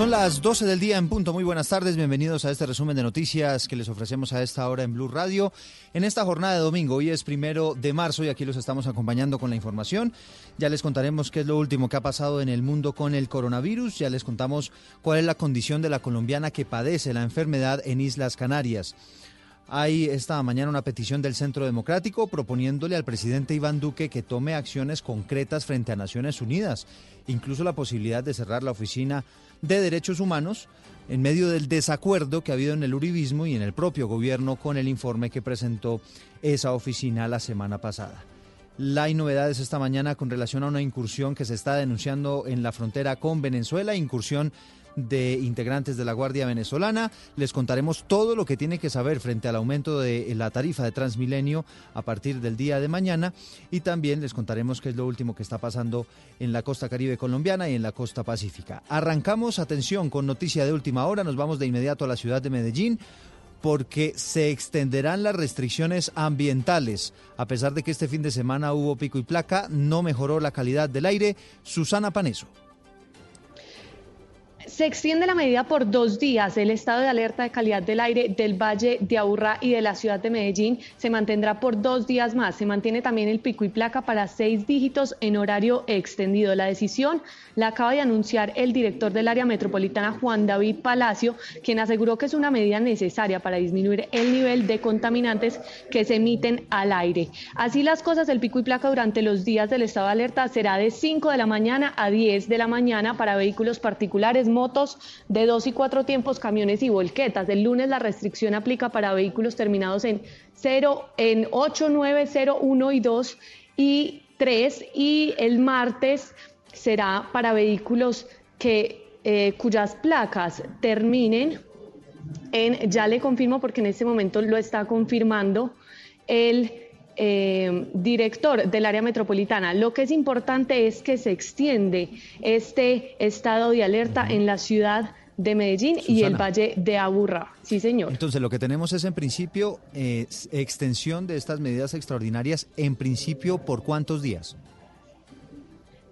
Son las 12 del día en punto. Muy buenas tardes. Bienvenidos a este resumen de noticias que les ofrecemos a esta hora en Blue Radio. En esta jornada de domingo, hoy es primero de marzo y aquí los estamos acompañando con la información. Ya les contaremos qué es lo último que ha pasado en el mundo con el coronavirus. Ya les contamos cuál es la condición de la colombiana que padece la enfermedad en Islas Canarias. Hay esta mañana una petición del Centro Democrático proponiéndole al presidente Iván Duque que tome acciones concretas frente a Naciones Unidas, incluso la posibilidad de cerrar la oficina de Derechos Humanos en medio del desacuerdo que ha habido en el uribismo y en el propio gobierno con el informe que presentó esa oficina la semana pasada. La hay novedades esta mañana con relación a una incursión que se está denunciando en la frontera con Venezuela, incursión de integrantes de la Guardia Venezolana. Les contaremos todo lo que tiene que saber frente al aumento de la tarifa de Transmilenio a partir del día de mañana y también les contaremos qué es lo último que está pasando en la costa caribe colombiana y en la costa pacífica. Arrancamos, atención, con noticia de última hora, nos vamos de inmediato a la ciudad de Medellín porque se extenderán las restricciones ambientales. A pesar de que este fin de semana hubo pico y placa, no mejoró la calidad del aire. Susana Paneso. Se extiende la medida por dos días. El estado de alerta de calidad del aire del Valle de Aburrá y de la ciudad de Medellín se mantendrá por dos días más. Se mantiene también el pico y placa para seis dígitos en horario extendido. La decisión la acaba de anunciar el director del área metropolitana, Juan David Palacio, quien aseguró que es una medida necesaria para disminuir el nivel de contaminantes que se emiten al aire. Así las cosas, el pico y placa durante los días del estado de alerta será de 5 de la mañana a 10 de la mañana para vehículos particulares, motos de dos y cuatro tiempos, camiones y volquetas. El lunes la restricción aplica para vehículos terminados en 0, en 8, 9, 0, 1 y 2 y 3 y el martes será para vehículos que, eh, cuyas placas terminen en, ya le confirmo porque en este momento lo está confirmando el eh, director del área metropolitana. Lo que es importante es que se extiende este estado de alerta en la ciudad de Medellín y el Valle de Aburrá. Sí, señor. Entonces, lo que tenemos es en principio extensión de estas medidas extraordinarias, en principio, ¿por cuántos días?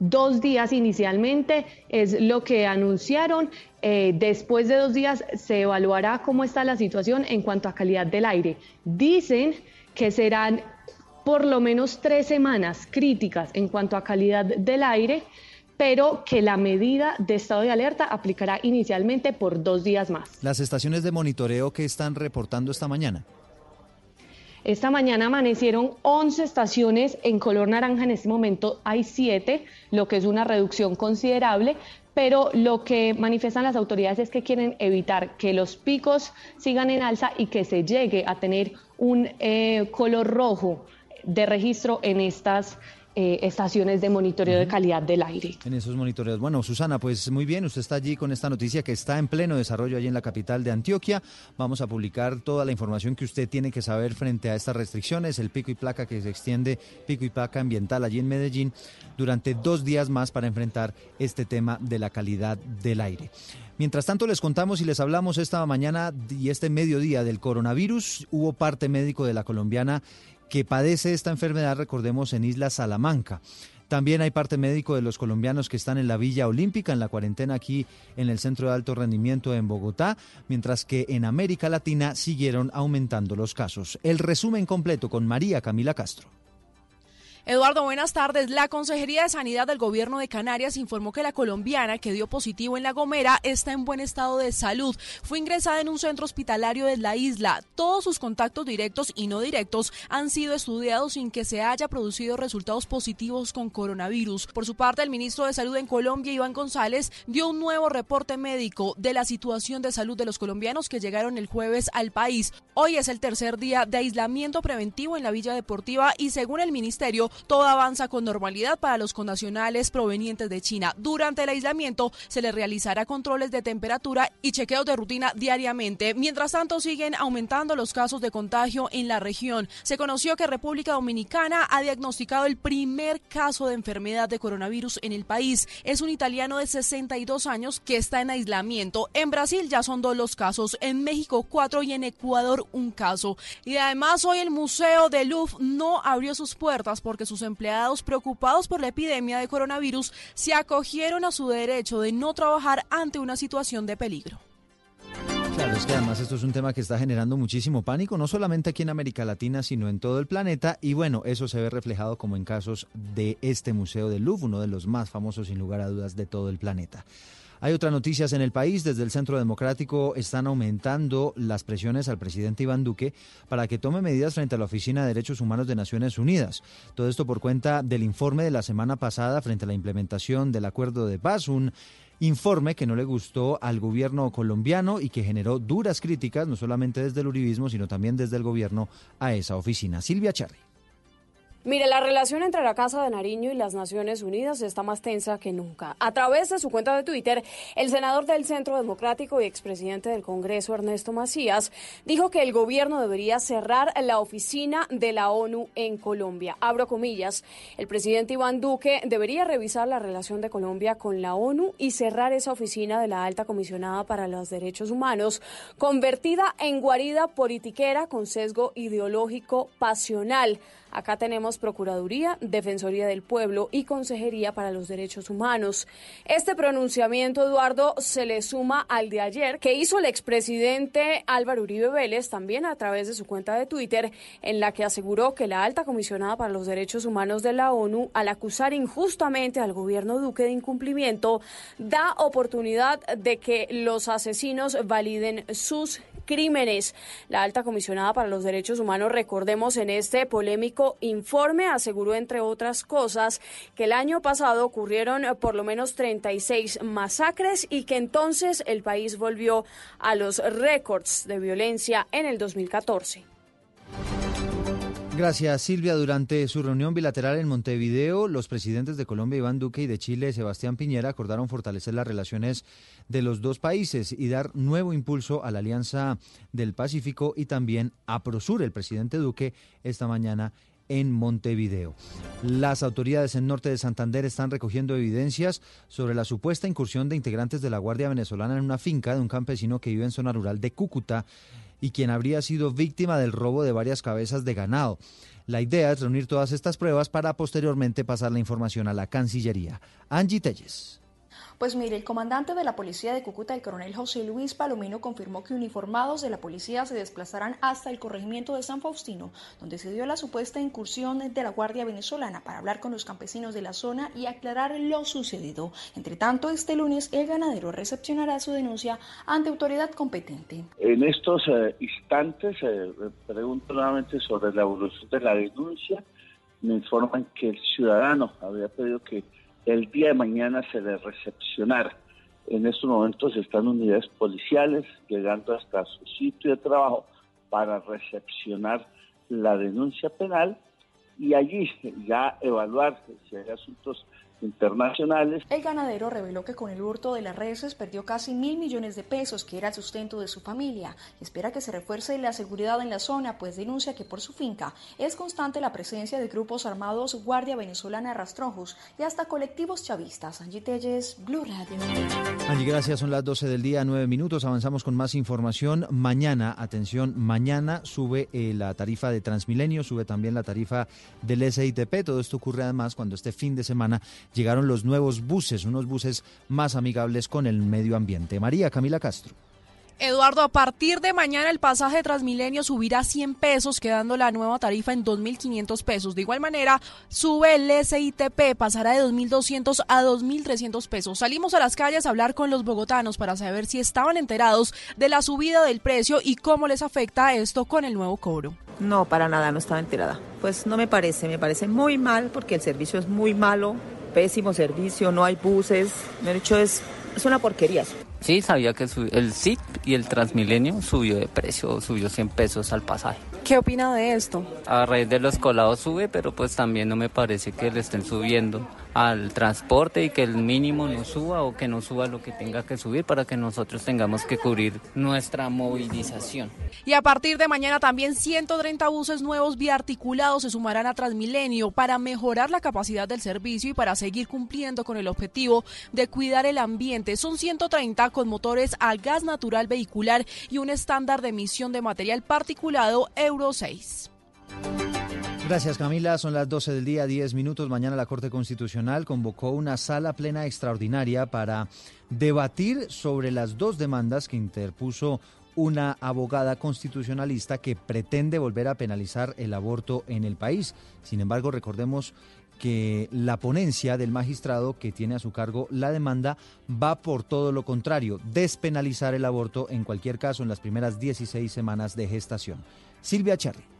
Dos días inicialmente es lo que anunciaron. Eh, después de dos días se evaluará cómo está la situación en cuanto a calidad del aire. Dicen que serán por lo menos tres semanas críticas en cuanto a calidad del aire, pero que la medida de estado de alerta aplicará inicialmente por dos días más. Las estaciones de monitoreo que están reportando esta mañana. Esta mañana amanecieron 11 estaciones en color naranja, en este momento hay 7, lo que es una reducción considerable, pero lo que manifiestan las autoridades es que quieren evitar que los picos sigan en alza y que se llegue a tener un eh, color rojo de registro en estas eh, estaciones de monitoreo de calidad del aire. En esos monitoreos. Bueno, Susana, pues muy bien, usted está allí con esta noticia que está en pleno desarrollo allí en la capital de Antioquia. Vamos a publicar toda la información que usted tiene que saber frente a estas restricciones, el pico y placa que se extiende, pico y placa ambiental allí en Medellín, durante dos días más para enfrentar este tema de la calidad del aire. Mientras tanto, les contamos y les hablamos esta mañana y este mediodía del coronavirus. Hubo parte médico de la colombiana que padece esta enfermedad, recordemos, en Isla Salamanca. También hay parte médico de los colombianos que están en la Villa Olímpica, en la cuarentena aquí en el Centro de Alto Rendimiento en Bogotá, mientras que en América Latina siguieron aumentando los casos. El resumen completo con María Camila Castro. Eduardo, buenas tardes. La Consejería de Sanidad del Gobierno de Canarias informó que la colombiana que dio positivo en La Gomera está en buen estado de salud. Fue ingresada en un centro hospitalario de la isla. Todos sus contactos directos y no directos han sido estudiados sin que se haya producido resultados positivos con coronavirus. Por su parte, el ministro de Salud en Colombia, Iván González, dio un nuevo reporte médico de la situación de salud de los colombianos que llegaron el jueves al país. Hoy es el tercer día de aislamiento preventivo en la Villa Deportiva y según el ministerio, todo avanza con normalidad para los connacionales provenientes de China. Durante el aislamiento se les realizará controles de temperatura y chequeos de rutina diariamente. Mientras tanto, siguen aumentando los casos de contagio en la región. Se conoció que República Dominicana ha diagnosticado el primer caso de enfermedad de coronavirus en el país. Es un italiano de 62 años que está en aislamiento. En Brasil ya son dos los casos, en México cuatro y en Ecuador un caso. Y además hoy el Museo de Louvre no abrió sus puertas porque sus empleados preocupados por la epidemia de coronavirus se acogieron a su derecho de no trabajar ante una situación de peligro. Claro, es que además esto es un tema que está generando muchísimo pánico, no solamente aquí en América Latina, sino en todo el planeta. Y bueno, eso se ve reflejado como en casos de este Museo del Louvre, uno de los más famosos sin lugar a dudas de todo el planeta. Hay otras noticias en el país. Desde el Centro Democrático están aumentando las presiones al presidente Iván Duque para que tome medidas frente a la Oficina de Derechos Humanos de Naciones Unidas. Todo esto por cuenta del informe de la semana pasada frente a la implementación del acuerdo de paz, un informe que no le gustó al gobierno colombiano y que generó duras críticas, no solamente desde el uribismo, sino también desde el gobierno a esa oficina. Silvia Charri. Mire, la relación entre la Casa de Nariño y las Naciones Unidas está más tensa que nunca. A través de su cuenta de Twitter, el senador del Centro Democrático y expresidente del Congreso, Ernesto Macías, dijo que el gobierno debería cerrar la oficina de la ONU en Colombia. Abro comillas, el presidente Iván Duque debería revisar la relación de Colombia con la ONU y cerrar esa oficina de la alta comisionada para los derechos humanos, convertida en guarida politiquera con sesgo ideológico pasional. Acá tenemos Procuraduría, Defensoría del Pueblo y Consejería para los Derechos Humanos. Este pronunciamiento, Eduardo, se le suma al de ayer que hizo el expresidente Álvaro Uribe Vélez también a través de su cuenta de Twitter, en la que aseguró que la alta comisionada para los derechos humanos de la ONU, al acusar injustamente al gobierno Duque de incumplimiento, da oportunidad de que los asesinos validen sus crímenes. La alta comisionada para los derechos humanos, recordemos en este polémico informe, aseguró, entre otras cosas, que el año pasado ocurrieron por lo menos 36 masacres y que entonces el país volvió a los récords de violencia en el 2014. Gracias, Silvia. Durante su reunión bilateral en Montevideo, los presidentes de Colombia, Iván Duque, y de Chile, Sebastián Piñera, acordaron fortalecer las relaciones de los dos países y dar nuevo impulso a la Alianza del Pacífico y también a Prosur. El presidente Duque esta mañana en Montevideo. Las autoridades en norte de Santander están recogiendo evidencias sobre la supuesta incursión de integrantes de la Guardia Venezolana en una finca de un campesino que vive en zona rural de Cúcuta y quien habría sido víctima del robo de varias cabezas de ganado. La idea es reunir todas estas pruebas para posteriormente pasar la información a la Cancillería. Angie Telles. Pues mire, el comandante de la policía de Cúcuta, el coronel José Luis Palomino, confirmó que uniformados de la policía se desplazarán hasta el corregimiento de San Faustino, donde se dio la supuesta incursión de la Guardia Venezolana para hablar con los campesinos de la zona y aclarar lo sucedido. Entre tanto, este lunes el ganadero recepcionará su denuncia ante autoridad competente. En estos eh, instantes, eh, pregunto nuevamente sobre la evolución de la denuncia. Me informan que el ciudadano había pedido que el día de mañana se le recepcionar. En estos momentos están unidades policiales llegando hasta su sitio de trabajo para recepcionar la denuncia penal y allí ya evaluar si hay asuntos internacionales. El ganadero reveló que con el hurto de las reses perdió casi mil millones de pesos, que era el sustento de su familia, espera que se refuerce la seguridad en la zona, pues denuncia que por su finca es constante la presencia de grupos armados Guardia Venezolana Rastrojos y hasta colectivos chavistas. Angie Telles, Blue Radio. Angie, gracias. Son las 12 del día, 9 minutos. Avanzamos con más información. Mañana, atención, mañana sube eh, la tarifa de Transmilenio, sube también la tarifa del SITP. Todo esto ocurre además cuando este fin de semana llegaron los nuevos buses, unos buses más amigables con el medio ambiente. María Camila Castro. Eduardo, a partir de mañana el pasaje de Transmilenio subirá 100 pesos, quedando la nueva tarifa en 2.500 pesos. De igual manera, sube el SITP, pasará de 2.200 a 2.300 pesos. Salimos a las calles a hablar con los bogotanos para saber si estaban enterados de la subida del precio y cómo les afecta esto con el nuevo cobro. No, para nada, no estaba enterada. Pues no me parece, me parece muy mal porque el servicio es muy malo, pésimo servicio, no hay buses, de hecho es, es una porquería. Sí, sabía que el SIT y el Transmilenio subió de precio, subió 100 pesos al pasaje. ¿Qué opina de esto? A raíz de los colados sube, pero pues también no me parece que le estén subiendo al transporte y que el mínimo no suba o que no suba lo que tenga que subir para que nosotros tengamos que cubrir nuestra movilización. Y a partir de mañana también 130 buses nuevos biarticulados se sumarán a Transmilenio para mejorar la capacidad del servicio y para seguir cumpliendo con el objetivo de cuidar el ambiente. Son 130 con motores a gas natural vehicular y un estándar de emisión de material particulado Euro 6. Gracias Camila, son las 12 del día, 10 minutos. Mañana la Corte Constitucional convocó una sala plena extraordinaria para debatir sobre las dos demandas que interpuso una abogada constitucionalista que pretende volver a penalizar el aborto en el país. Sin embargo, recordemos que la ponencia del magistrado que tiene a su cargo la demanda va por todo lo contrario, despenalizar el aborto en cualquier caso en las primeras 16 semanas de gestación. Silvia Charri.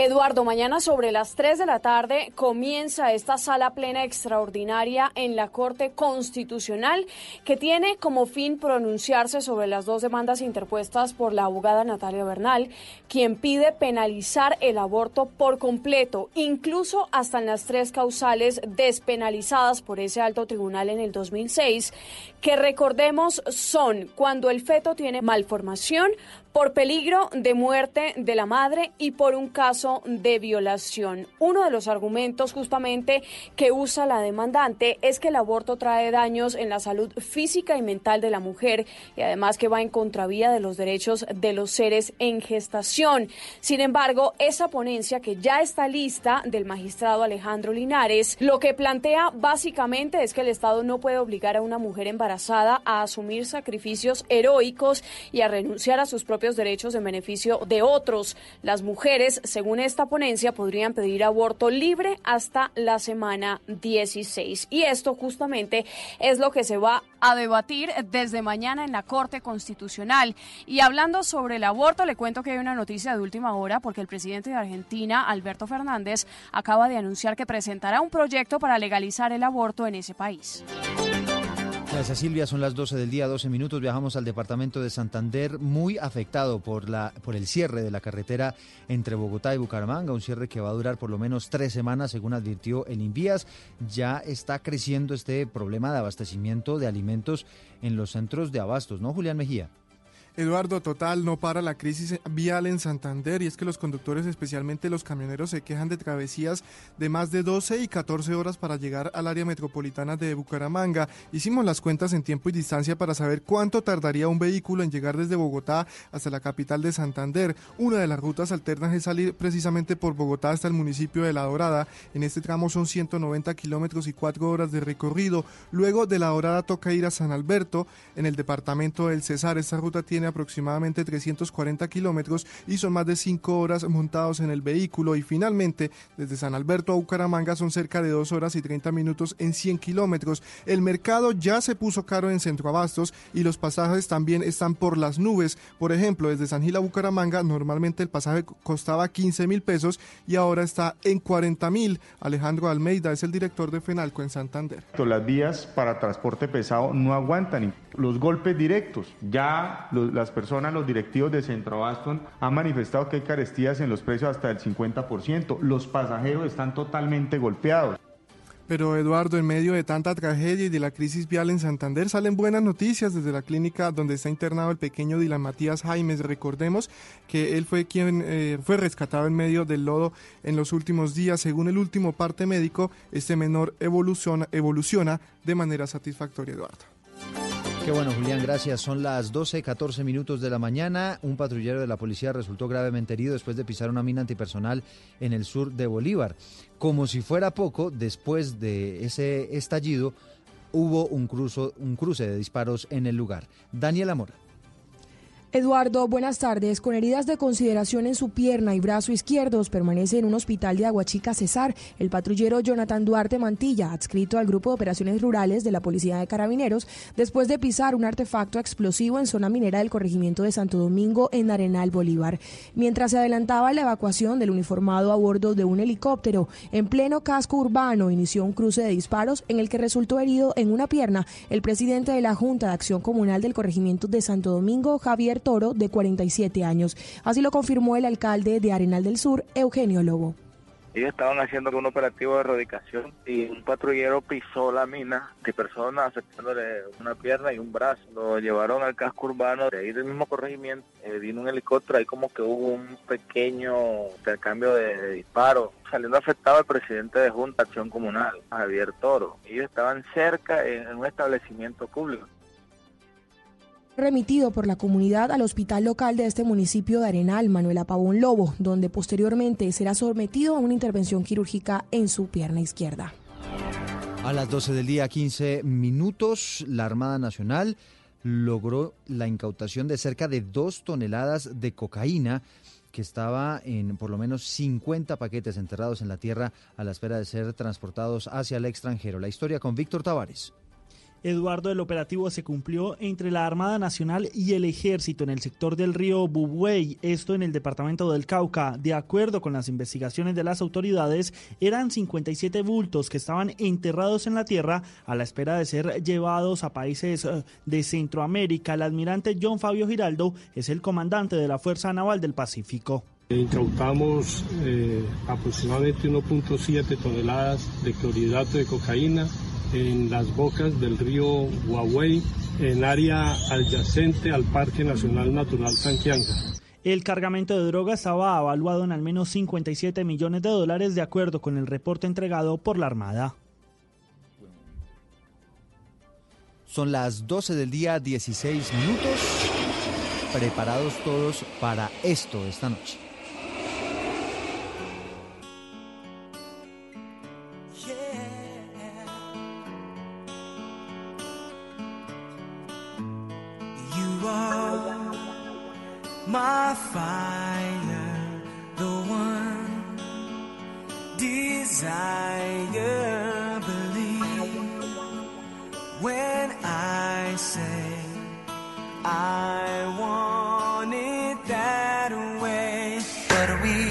Eduardo, mañana sobre las 3 de la tarde comienza esta sala plena extraordinaria en la Corte Constitucional que tiene como fin pronunciarse sobre las dos demandas interpuestas por la abogada Natalia Bernal, quien pide penalizar el aborto por completo, incluso hasta en las tres causales despenalizadas por ese alto tribunal en el 2006, que recordemos son cuando el feto tiene malformación, por peligro de muerte de la madre y por un caso de violación. Uno de los argumentos justamente que usa la demandante es que el aborto trae daños en la salud física y mental de la mujer y además que va en contravía de los derechos de los seres en gestación. Sin embargo, esa ponencia que ya está lista del magistrado Alejandro Linares, lo que plantea básicamente es que el Estado no puede obligar a una mujer embarazada a asumir sacrificios heroicos y a renunciar a sus propios derechos en beneficio de otros. Las mujeres, según esta ponencia, podrían pedir aborto libre hasta la semana 16. Y esto justamente es lo que se va a debatir desde mañana en la Corte Constitucional. Y hablando sobre el aborto, le cuento que hay una noticia de última hora porque el presidente de Argentina, Alberto Fernández, acaba de anunciar que presentará un proyecto para legalizar el aborto en ese país. Gracias Silvia, son las 12 del día, 12 minutos. Viajamos al departamento de Santander, muy afectado por, la, por el cierre de la carretera entre Bogotá y Bucaramanga, un cierre que va a durar por lo menos tres semanas, según advirtió el Invías. Ya está creciendo este problema de abastecimiento de alimentos en los centros de abastos, ¿no, Julián Mejía? Eduardo, total, no para la crisis vial en Santander y es que los conductores, especialmente los camioneros, se quejan de travesías de más de 12 y 14 horas para llegar al área metropolitana de Bucaramanga. Hicimos las cuentas en tiempo y distancia para saber cuánto tardaría un vehículo en llegar desde Bogotá hasta la capital de Santander. Una de las rutas alternas es salir precisamente por Bogotá hasta el municipio de La Dorada. En este tramo son 190 kilómetros y 4 horas de recorrido. Luego de La Dorada toca ir a San Alberto, en el departamento del Cesar. Esta ruta tiene aproximadamente 340 kilómetros y son más de 5 horas montados en el vehículo. Y finalmente, desde San Alberto a Bucaramanga son cerca de 2 horas y 30 minutos en 100 kilómetros. El mercado ya se puso caro en Centroabastos y los pasajes también están por las nubes. Por ejemplo, desde San Gil a Bucaramanga normalmente el pasaje costaba 15 mil pesos y ahora está en 40 mil. Alejandro Almeida es el director de FENALCO en Santander. Las vías para transporte pesado no aguantan los golpes directos. Ya los, las personas, los directivos de Centro Aston han manifestado que hay carestías en los precios hasta el 50%. Los pasajeros están totalmente golpeados. Pero Eduardo, en medio de tanta tragedia y de la crisis vial en Santander, salen buenas noticias desde la clínica donde está internado el pequeño Dylan Matías Jaimes. Recordemos que él fue quien eh, fue rescatado en medio del lodo en los últimos días. Según el último parte médico, este menor evoluciona de manera satisfactoria, Eduardo. Qué bueno, Julián, gracias. Son las 12, 14 minutos de la mañana. Un patrullero de la policía resultó gravemente herido después de pisar una mina antipersonal en el sur de Bolívar. Como si fuera poco, después de ese estallido, hubo un, cruzo, un cruce de disparos en el lugar. Daniela Mora. Eduardo, buenas tardes. Con heridas de consideración en su pierna y brazo izquierdos, permanece en un hospital de Aguachica Cesar el patrullero Jonathan Duarte Mantilla, adscrito al Grupo de Operaciones Rurales de la Policía de Carabineros, después de pisar un artefacto explosivo en zona minera del corregimiento de Santo Domingo, en Arenal Bolívar. Mientras se adelantaba la evacuación del uniformado a bordo de un helicóptero, en pleno casco urbano inició un cruce de disparos en el que resultó herido en una pierna el presidente de la Junta de Acción Comunal del corregimiento de Santo Domingo, Javier Toro, de 47 años. Así lo confirmó el alcalde de Arenal del Sur, Eugenio Lobo. Ellos estaban haciendo un operativo de erradicación y un patrullero pisó la mina de personas afectándole una pierna y un brazo. Lo llevaron al casco urbano, de ahí del mismo corregimiento, eh, vino un helicóptero, ahí como que hubo un pequeño intercambio de, disparos. Saliendo afectado el presidente de Junta Acción Comunal, Javier Toro. Ellos estaban cerca en un establecimiento público remitido por la comunidad al hospital local de este municipio de Arenal, Manuel Pavón Lobo, donde posteriormente será sometido a una intervención quirúrgica en su pierna izquierda. A las 12 del día, 15 minutos, la Armada Nacional logró la incautación de cerca de dos toneladas de cocaína que estaba en por lo menos 50 paquetes enterrados en la tierra a la espera de ser transportados hacia el extranjero. La historia con Víctor Tavares. Eduardo, el operativo se cumplió entre la Armada Nacional y el Ejército en el sector del río Bubuey, esto en el departamento del Cauca. De acuerdo con las investigaciones de las autoridades, eran 57 bultos que estaban enterrados en la tierra a la espera de ser llevados a países eh, de Centroamérica. El almirante John Fabio Giraldo es el comandante de la Fuerza Naval del Pacífico. Incautamos eh, aproximadamente 1.7 toneladas de clorhidrato de cocaína, en las bocas del río Huawei, en área adyacente al Parque Nacional Natural Tanquianga. El cargamento de droga estaba evaluado en al menos 57 millones de dólares de acuerdo con el reporte entregado por la Armada. Son las 12 del día, 16 minutos. Preparados todos para esto esta noche. Fire, the one desire, believe when I say I want it that way. But we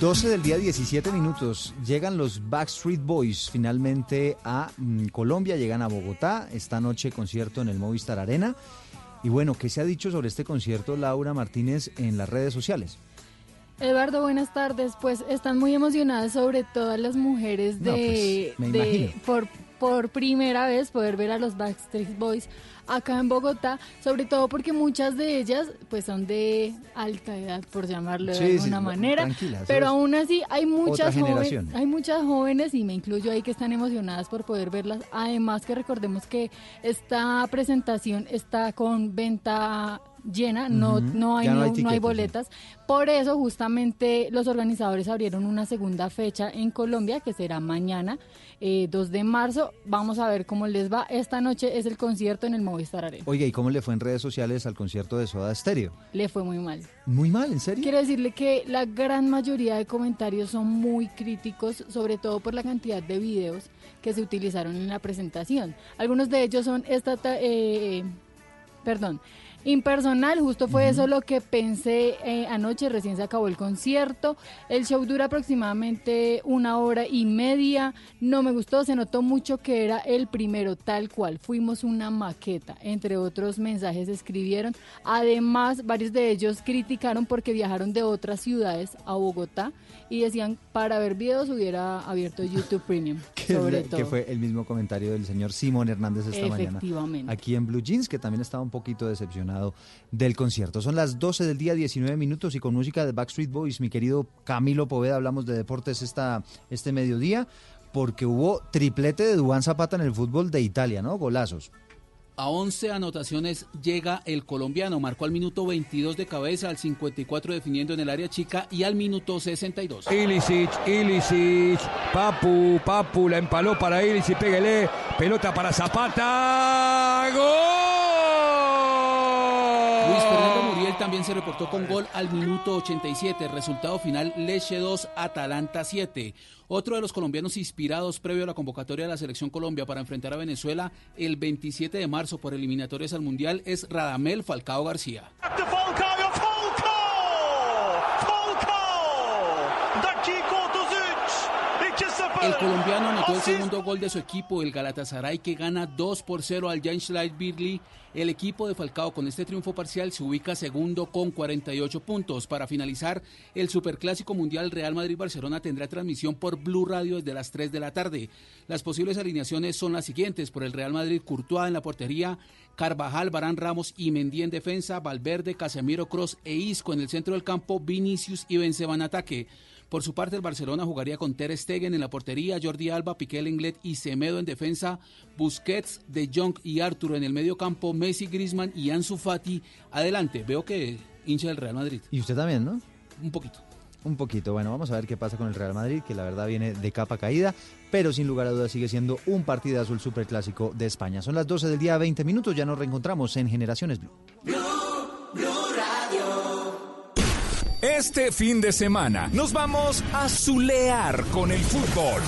12 del día 17 minutos. Llegan los Backstreet Boys finalmente a mm, Colombia, llegan a Bogotá. Esta noche concierto en el Movistar Arena. Y bueno, ¿qué se ha dicho sobre este concierto, Laura Martínez, en las redes sociales? Eduardo, buenas tardes. Pues están muy emocionadas sobre todas las mujeres de, pues, de por, por primera vez poder ver a los Backstreet Boys acá en Bogotá, sobre todo porque muchas de ellas pues son de alta edad, por llamarlo de alguna manera, pero aún así hay muchas jóvenes, hay muchas jóvenes y me incluyo ahí que están emocionadas por poder verlas. Además que recordemos que esta presentación está con venta llena, no, no hay, no hay, boletas. Por eso justamente los organizadores abrieron una segunda fecha en Colombia, que será mañana, 2 eh, de marzo. Vamos a ver cómo les va. Esta noche es el concierto en el Movistar Arena. Oiga, ¿y cómo le fue en redes sociales al concierto de Soda Stereo? Le fue muy mal. ¿Muy mal? ¿En serio? Quiero decirle que la gran mayoría de comentarios son muy críticos, sobre todo por la cantidad de videos que se utilizaron en la presentación. Algunos de ellos son esta... Eh, perdón, Impersonal, justo fue eso lo que pensé eh, anoche, recién se acabó el concierto. El show dura aproximadamente una hora y media. No me gustó, se notó mucho que era el primero, tal cual. Fuimos una maqueta, entre otros mensajes escribieron. Además, varios de ellos criticaron porque viajaron de otras ciudades a Bogotá y decían para ver videos hubiera abierto YouTube Premium. sobre todo. que fue el mismo comentario del señor Simón Hernández esta mañana. Aquí en Blue Jeans, que también estaba un poquito decepcionado del concierto. Son las 12 del día, 19 minutos y con música de Backstreet Boys, mi querido Camilo Poveda, hablamos de deportes esta, este mediodía, porque hubo triplete de Dubán Zapata en el fútbol de Italia, ¿no? Golazos. A 11 anotaciones llega el colombiano. Marcó al minuto 22 de cabeza, al 54 definiendo en el área chica y al minuto 62. Ilicic, Ilicic, Papu, Papu, la empaló para Ilicic, pégale, pelota para Zapata. ¡Gol! Fernando también se reportó con gol al minuto 87. Resultado final, Leche 2, Atalanta 7. Otro de los colombianos inspirados previo a la convocatoria de la Selección Colombia para enfrentar a Venezuela el 27 de marzo por eliminatorias al Mundial es Radamel Falcao García. El colombiano anotó el segundo gol de su equipo, el Galatasaray, que gana 2 por 0 al Light Birli. El equipo de Falcao con este triunfo parcial se ubica segundo con 48 puntos. Para finalizar, el Superclásico Mundial Real Madrid-Barcelona tendrá transmisión por Blue Radio desde las 3 de la tarde. Las posibles alineaciones son las siguientes. Por el Real Madrid, Courtois en la portería, Carvajal, Barán Ramos y Mendí en defensa, Valverde, Casemiro, Cross e Isco en el centro del campo, Vinicius y Benzema en ataque. Por su parte, el Barcelona jugaría con Ter Stegen en la portería, Jordi Alba, Piqué Lenglet y Semedo en defensa, Busquets, De Jong y Arturo en el medio campo, Messi, Griezmann y Ansu Fati adelante. Veo que hincha del Real Madrid. Y usted también, ¿no? Un poquito. Un poquito. Bueno, vamos a ver qué pasa con el Real Madrid, que la verdad viene de capa caída, pero sin lugar a dudas sigue siendo un partidazo el superclásico de España. Son las 12 del día, 20 minutos, ya nos reencontramos en Generaciones Blue. Este fin de semana nos vamos a zulear con el fútbol.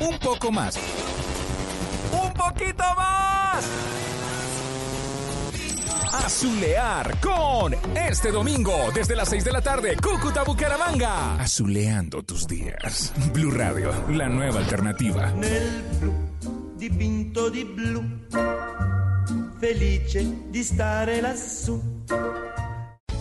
Un poco más. Un poquito más. A zulear con este domingo desde las 6 de la tarde, Cúcuta Bucaramanga. Azuleando tus días. Blue Radio, la nueva alternativa. Nel blu dipinto di blu, felice di stare lassù.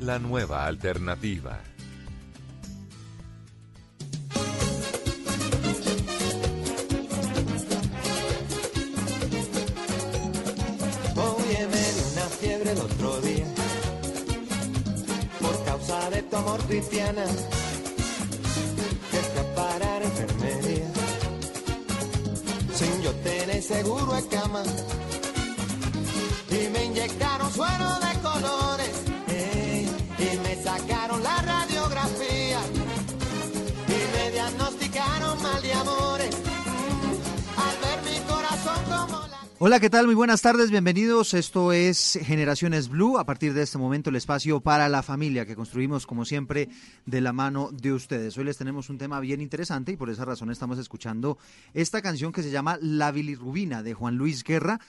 la nueva alternativa. El otro día por causa de tu amor cristiana. Que fui a enfermería sin yo tener seguro de cama y me inyectaron suero de colores sacaron la radiografía y me diagnosticaron mal de amores al ver mi corazón como la Hola, ¿qué tal? Muy buenas tardes, bienvenidos. Esto es Generaciones Blue. A partir de este momento, el espacio para la familia que construimos, como siempre, de la mano de ustedes. Hoy les tenemos un tema bien interesante y por esa razón estamos escuchando esta canción que se llama La bilirrubina de Juan Luis Guerra.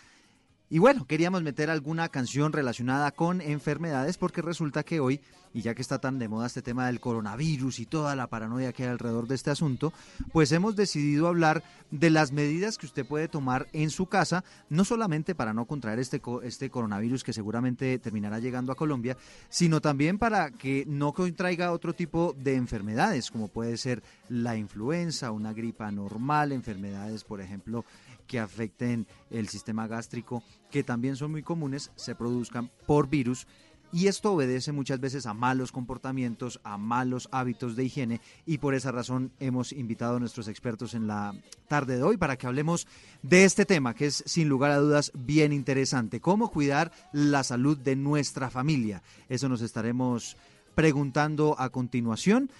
Y bueno, queríamos meter alguna canción relacionada con enfermedades porque resulta que hoy, y ya que está tan de moda este tema del coronavirus y toda la paranoia que hay alrededor de este asunto, pues hemos decidido hablar de las medidas que usted puede tomar en su casa, no solamente para no contraer este, este coronavirus que seguramente terminará llegando a Colombia, sino también para que no contraiga otro tipo de enfermedades, como puede ser la influenza, una gripa normal, enfermedades, por ejemplo, que afecten el sistema gástrico, que también son muy comunes, se produzcan por virus. Y esto obedece muchas veces a malos comportamientos, a malos hábitos de higiene y por esa razón hemos invitado a nuestros expertos en la tarde de hoy para que hablemos de este tema que es sin lugar a dudas bien interesante, cómo cuidar la salud de nuestra familia. Eso nos estaremos preguntando a continuación.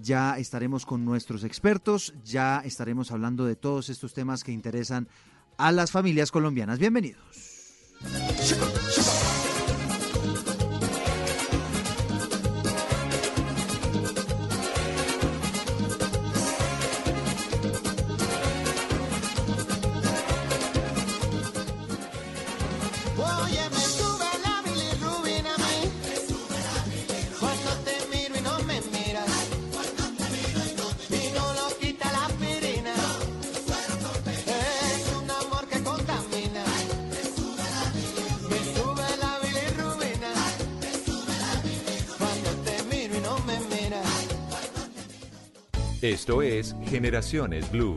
Ya estaremos con nuestros expertos, ya estaremos hablando de todos estos temas que interesan a las familias colombianas. Bienvenidos. Esto es Generaciones Blue.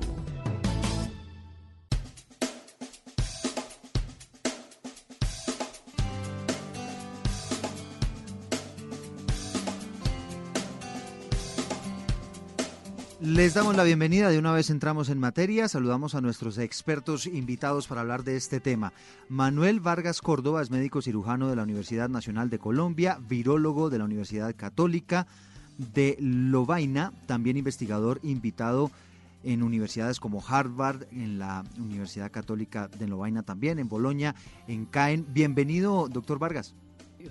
Les damos la bienvenida, de una vez entramos en materia, saludamos a nuestros expertos invitados para hablar de este tema. Manuel Vargas Córdoba es médico cirujano de la Universidad Nacional de Colombia, virólogo de la Universidad Católica, de Lovaina, también investigador invitado en universidades como Harvard, en la Universidad Católica de Lovaina también, en Bolonia, en CAEN. Bienvenido, doctor Vargas.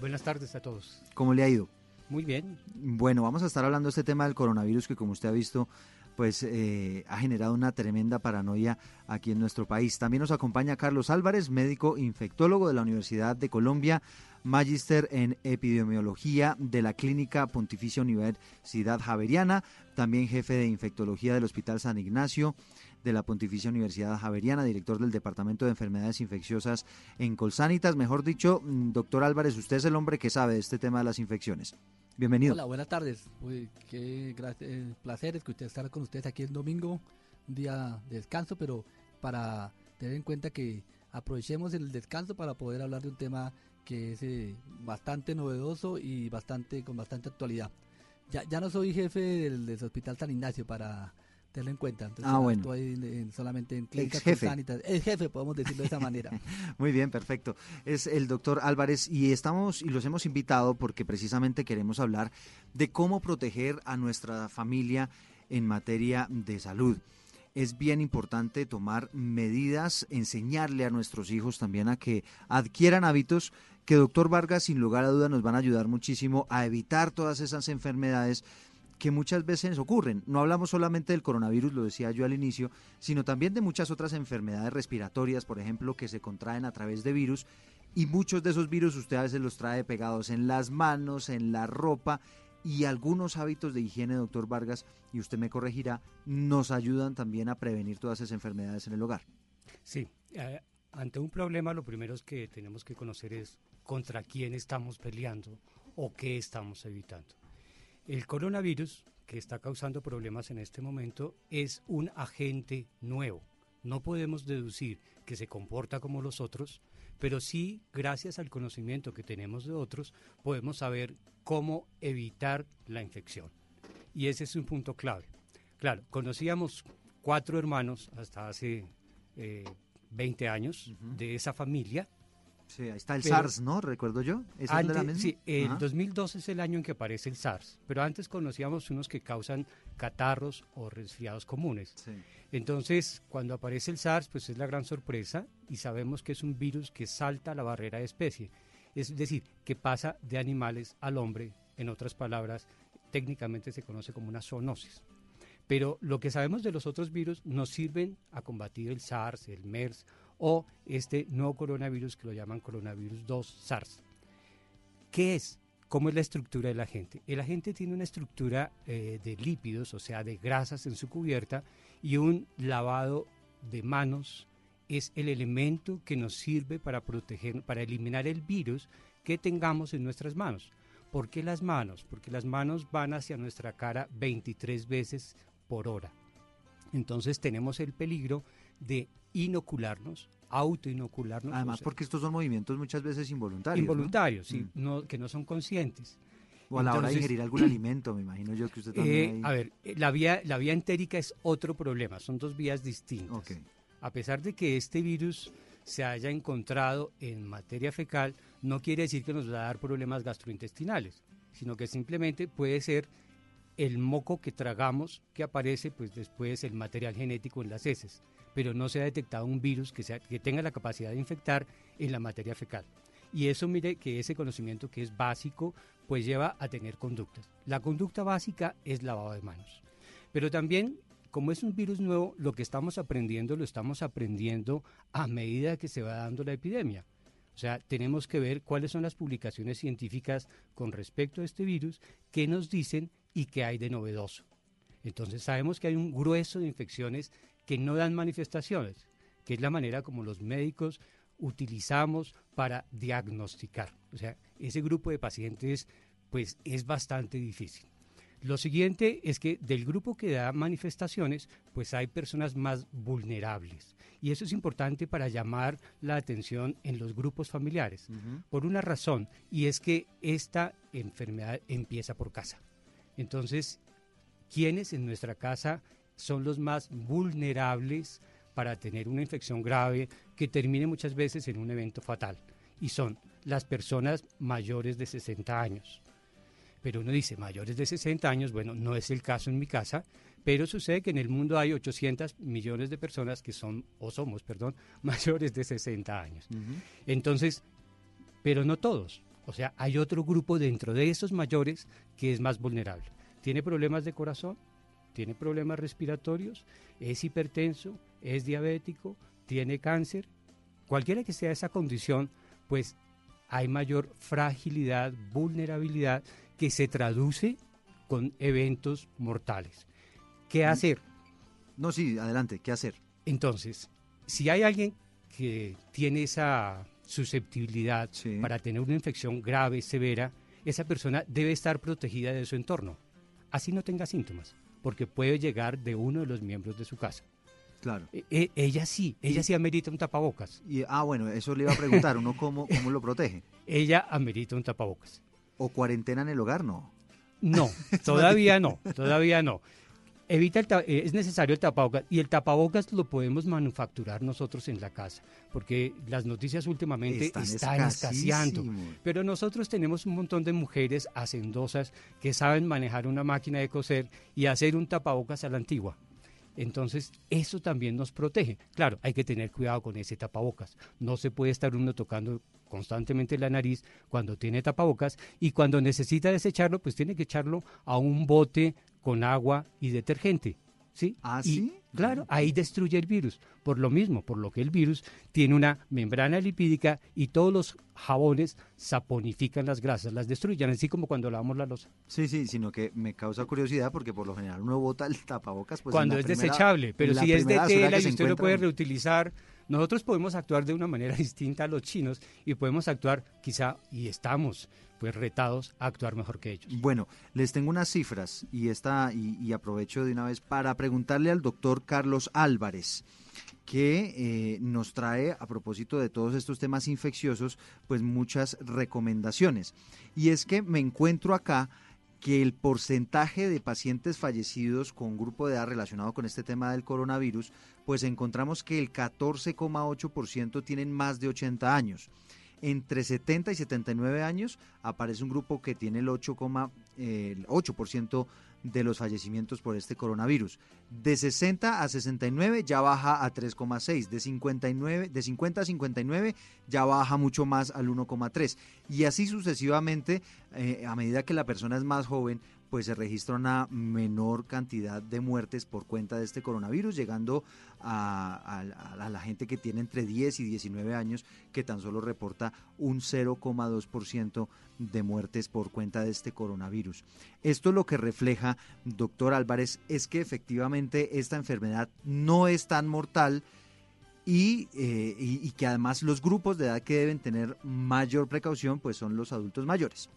Buenas tardes a todos. ¿Cómo le ha ido? Muy bien. Bueno, vamos a estar hablando de este tema del coronavirus que como usted ha visto, pues eh, ha generado una tremenda paranoia aquí en nuestro país. También nos acompaña Carlos Álvarez, médico infectólogo de la Universidad de Colombia, magíster en epidemiología de la Clínica Pontificia Universidad Javeriana, también jefe de infectología del Hospital San Ignacio de la Pontificia Universidad Javeriana, director del Departamento de Enfermedades Infecciosas en Colsanitas. Mejor dicho, mm, doctor Álvarez, usted es el hombre que sabe de este tema de las infecciones. Bienvenido. Hola, buenas tardes. Qué eh, placer es que usted estar con ustedes aquí el domingo, un día de descanso, pero para tener en cuenta que aprovechemos el descanso para poder hablar de un tema que es eh, bastante novedoso y bastante con bastante actualidad. Ya, ya no soy jefe del, del Hospital San Ignacio para tenerlo en cuenta. Entonces, ah, bueno. Estoy solamente en clínica jefe. El jefe, podemos decirlo de esa manera. Muy bien, perfecto. Es el doctor Álvarez y estamos y los hemos invitado porque precisamente queremos hablar de cómo proteger a nuestra familia en materia de salud. Es bien importante tomar medidas, enseñarle a nuestros hijos también a que adquieran hábitos que doctor Vargas sin lugar a duda nos van a ayudar muchísimo a evitar todas esas enfermedades que muchas veces ocurren. No hablamos solamente del coronavirus, lo decía yo al inicio, sino también de muchas otras enfermedades respiratorias, por ejemplo, que se contraen a través de virus. Y muchos de esos virus usted a veces los trae pegados en las manos, en la ropa y algunos hábitos de higiene, doctor Vargas, y usted me corregirá, nos ayudan también a prevenir todas esas enfermedades en el hogar. Sí, eh, ante un problema lo primero que tenemos que conocer es contra quién estamos peleando o qué estamos evitando. El coronavirus, que está causando problemas en este momento, es un agente nuevo. No podemos deducir que se comporta como los otros, pero sí, gracias al conocimiento que tenemos de otros, podemos saber cómo evitar la infección. Y ese es un punto clave. Claro, conocíamos cuatro hermanos hasta hace 20 eh, años de esa familia Sí, ahí está el SARS, ¿no? Recuerdo yo. ¿Es Sí, el 2012 es el año en que aparece el SARS, pero antes conocíamos unos que causan catarros o resfriados comunes. Entonces, cuando aparece el SARS, pues es la gran sorpresa y sabemos que es un virus que salta la barrera de especie. Es decir, que pasa de animales al hombre, en otras palabras, técnicamente se conoce como una zoonosis. Pero lo que sabemos de los otros virus nos sirven a combatir el SARS, el MERS o este nuevo coronavirus que lo llaman coronavirus 2 SARS. ¿Qué es? ¿Cómo es la estructura del agente? El agente tiene una estructura eh, de lípidos, o sea, de grasas en su cubierta, y un lavado de manos es el elemento que nos sirve para proteger, para eliminar el virus que tengamos en nuestras manos. ¿Por qué las manos? Porque las manos van hacia nuestra cara 23 veces por hora. Entonces tenemos el peligro de inocularnos, autoinocularnos. Además, porque estos son movimientos muchas veces involuntarios. Involuntarios, sí, mm. no, que no son conscientes. O a la hora de ingerir algún alimento, me imagino yo que usted también. Eh, a ver, eh, la vía, la vía entérica es otro problema, son dos vías distintas. A pesar de que este virus se haya encontrado en materia fecal, no quiere decir que nos va a dar problemas gastrointestinales, sino que simplemente puede ser el moco que tragamos que aparece pues después el material genético en las heces pero no se ha detectado un virus que, sea, que tenga la capacidad de infectar en la materia fecal. Y eso, mire, que ese conocimiento que es básico, pues lleva a tener conductas. La conducta básica es lavado de manos. Pero también, como es un virus nuevo, lo que estamos aprendiendo lo estamos aprendiendo a medida que se va dando la epidemia. O sea, tenemos que ver cuáles son las publicaciones científicas con respecto a este virus, qué nos dicen y qué hay de novedoso. Entonces sabemos que hay un grueso de infecciones que no dan manifestaciones, que es la manera como los médicos utilizamos para diagnosticar. O sea, ese grupo de pacientes pues es bastante difícil. Lo siguiente es que del grupo que da manifestaciones, pues hay personas más vulnerables. Y eso es importante para llamar la atención en los grupos familiares, por una razón, y es que esta enfermedad empieza por casa. Entonces, quiénes en nuestra casa son los más vulnerables para tener una infección grave que termine muchas veces en un evento fatal. Y son las personas mayores de 60 años. Pero uno dice, mayores de 60 años, bueno, no es el caso en mi casa, pero sucede que en el mundo hay 800 millones de personas que son, o somos, perdón, mayores de 60 años. Entonces, pero no todos. O sea, hay otro grupo dentro de esos mayores que es más vulnerable. Tiene problemas de corazón, tiene problemas respiratorios, es hipertenso, es diabético, tiene cáncer. Cualquiera que sea esa condición, pues hay mayor fragilidad, vulnerabilidad que se traduce con eventos mortales. ¿Qué Mm. hacer? No, sí, adelante, ¿qué hacer? Entonces, si hay alguien que tiene esa susceptibilidad para tener una infección grave, severa, esa persona debe estar protegida de su entorno, así no tenga síntomas, porque puede llegar de uno de los miembros de su casa. Claro. E- e- ella sí, ella sí amerita un tapabocas. Y, ah, bueno, eso le iba a preguntar, ¿uno cómo, cómo lo protege? Ella amerita un tapabocas. ¿O cuarentena en el hogar? No. No, todavía no, todavía no. Evita el eh, es necesario el tapabocas y el tapabocas lo podemos manufacturar nosotros en la casa, porque las noticias últimamente Están están, escaseando. Pero nosotros tenemos un montón de mujeres hacendosas que saben manejar una máquina de coser y hacer un tapabocas a la antigua. Entonces, eso también nos protege. Claro, hay que tener cuidado con ese tapabocas. No se puede estar uno tocando constantemente la nariz cuando tiene tapabocas y cuando necesita desecharlo, pues tiene que echarlo a un bote con agua y detergente. ¿Sí? ¿Ah, Y, sí? Claro, ahí destruye el virus. Por lo mismo, por lo que el virus tiene una membrana lipídica y todos los jabones saponifican las grasas, las destruyen, así como cuando lavamos la losa. Sí, sí, sino que me causa curiosidad porque por lo general uno bota el tapabocas pues cuando es primera- desechable, pero si es de tela y usted lo puede reutilizar, nosotros podemos actuar de una manera distinta a los chinos y podemos actuar quizá, y estamos pues retados a actuar mejor que ellos. Bueno, les tengo unas cifras y, esta, y, aprovecho de una vez para preguntarle al doctor Carlos Álvarez que eh, nos trae a propósito de todos estos temas infecciosos pues muchas recomendaciones y es que me encuentro acá que el porcentaje de pacientes fallecidos con grupo de edad relacionado con este tema del coronavirus pues encontramos que el 14,8% tienen más de 80 años. Entre 70 y 79 años aparece un grupo que tiene el 8,8% el 8% de los fallecimientos por este coronavirus. De 60 a 69 ya baja a 3,6, de 59 de 50 a 59 ya baja mucho más al 1,3 y así sucesivamente eh, a medida que la persona es más joven pues se registra una menor cantidad de muertes por cuenta de este coronavirus, llegando a, la gente que tiene entre 10 y 19 años, que tan solo reporta un 0,2% de muertes por cuenta de este coronavirus. Esto lo que refleja, doctor Álvarez, es que efectivamente esta enfermedad no es tan mortal y, eh, y que además los grupos de edad que deben tener mayor precaución pues son los adultos mayores.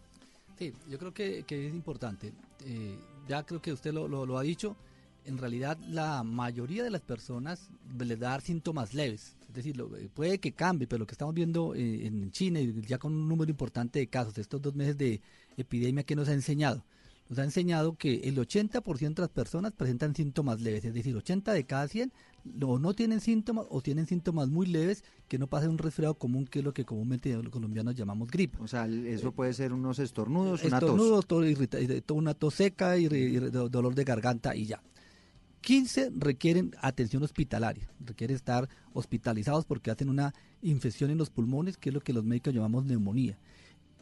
Sí, yo creo que, es importante. Eh, ya creo que usted lo, lo- lo ha dicho. En realidad, la mayoría de las personas les da síntomas leves. Es decir, lo- eh, puede que cambie, pero lo que estamos viendo eh, en China, ya con un número importante de casos, estos dos meses de epidemia que nos ha enseñado, nos ha enseñado que el 80% de las personas presentan síntomas leves. Es decir, 80 de cada 100 o no tienen síntomas o tienen síntomas muy leves que no pasen un resfriado común, que es lo que comúnmente los colombianos llamamos gripe. O sea, eso puede ser unos estornudos, una tos. Estornudo, tos, una tos seca y, dolor de garganta y ya. 15 requieren atención hospitalaria, requieren estar hospitalizados porque hacen una infección en los pulmones, que es lo que los médicos llamamos neumonía.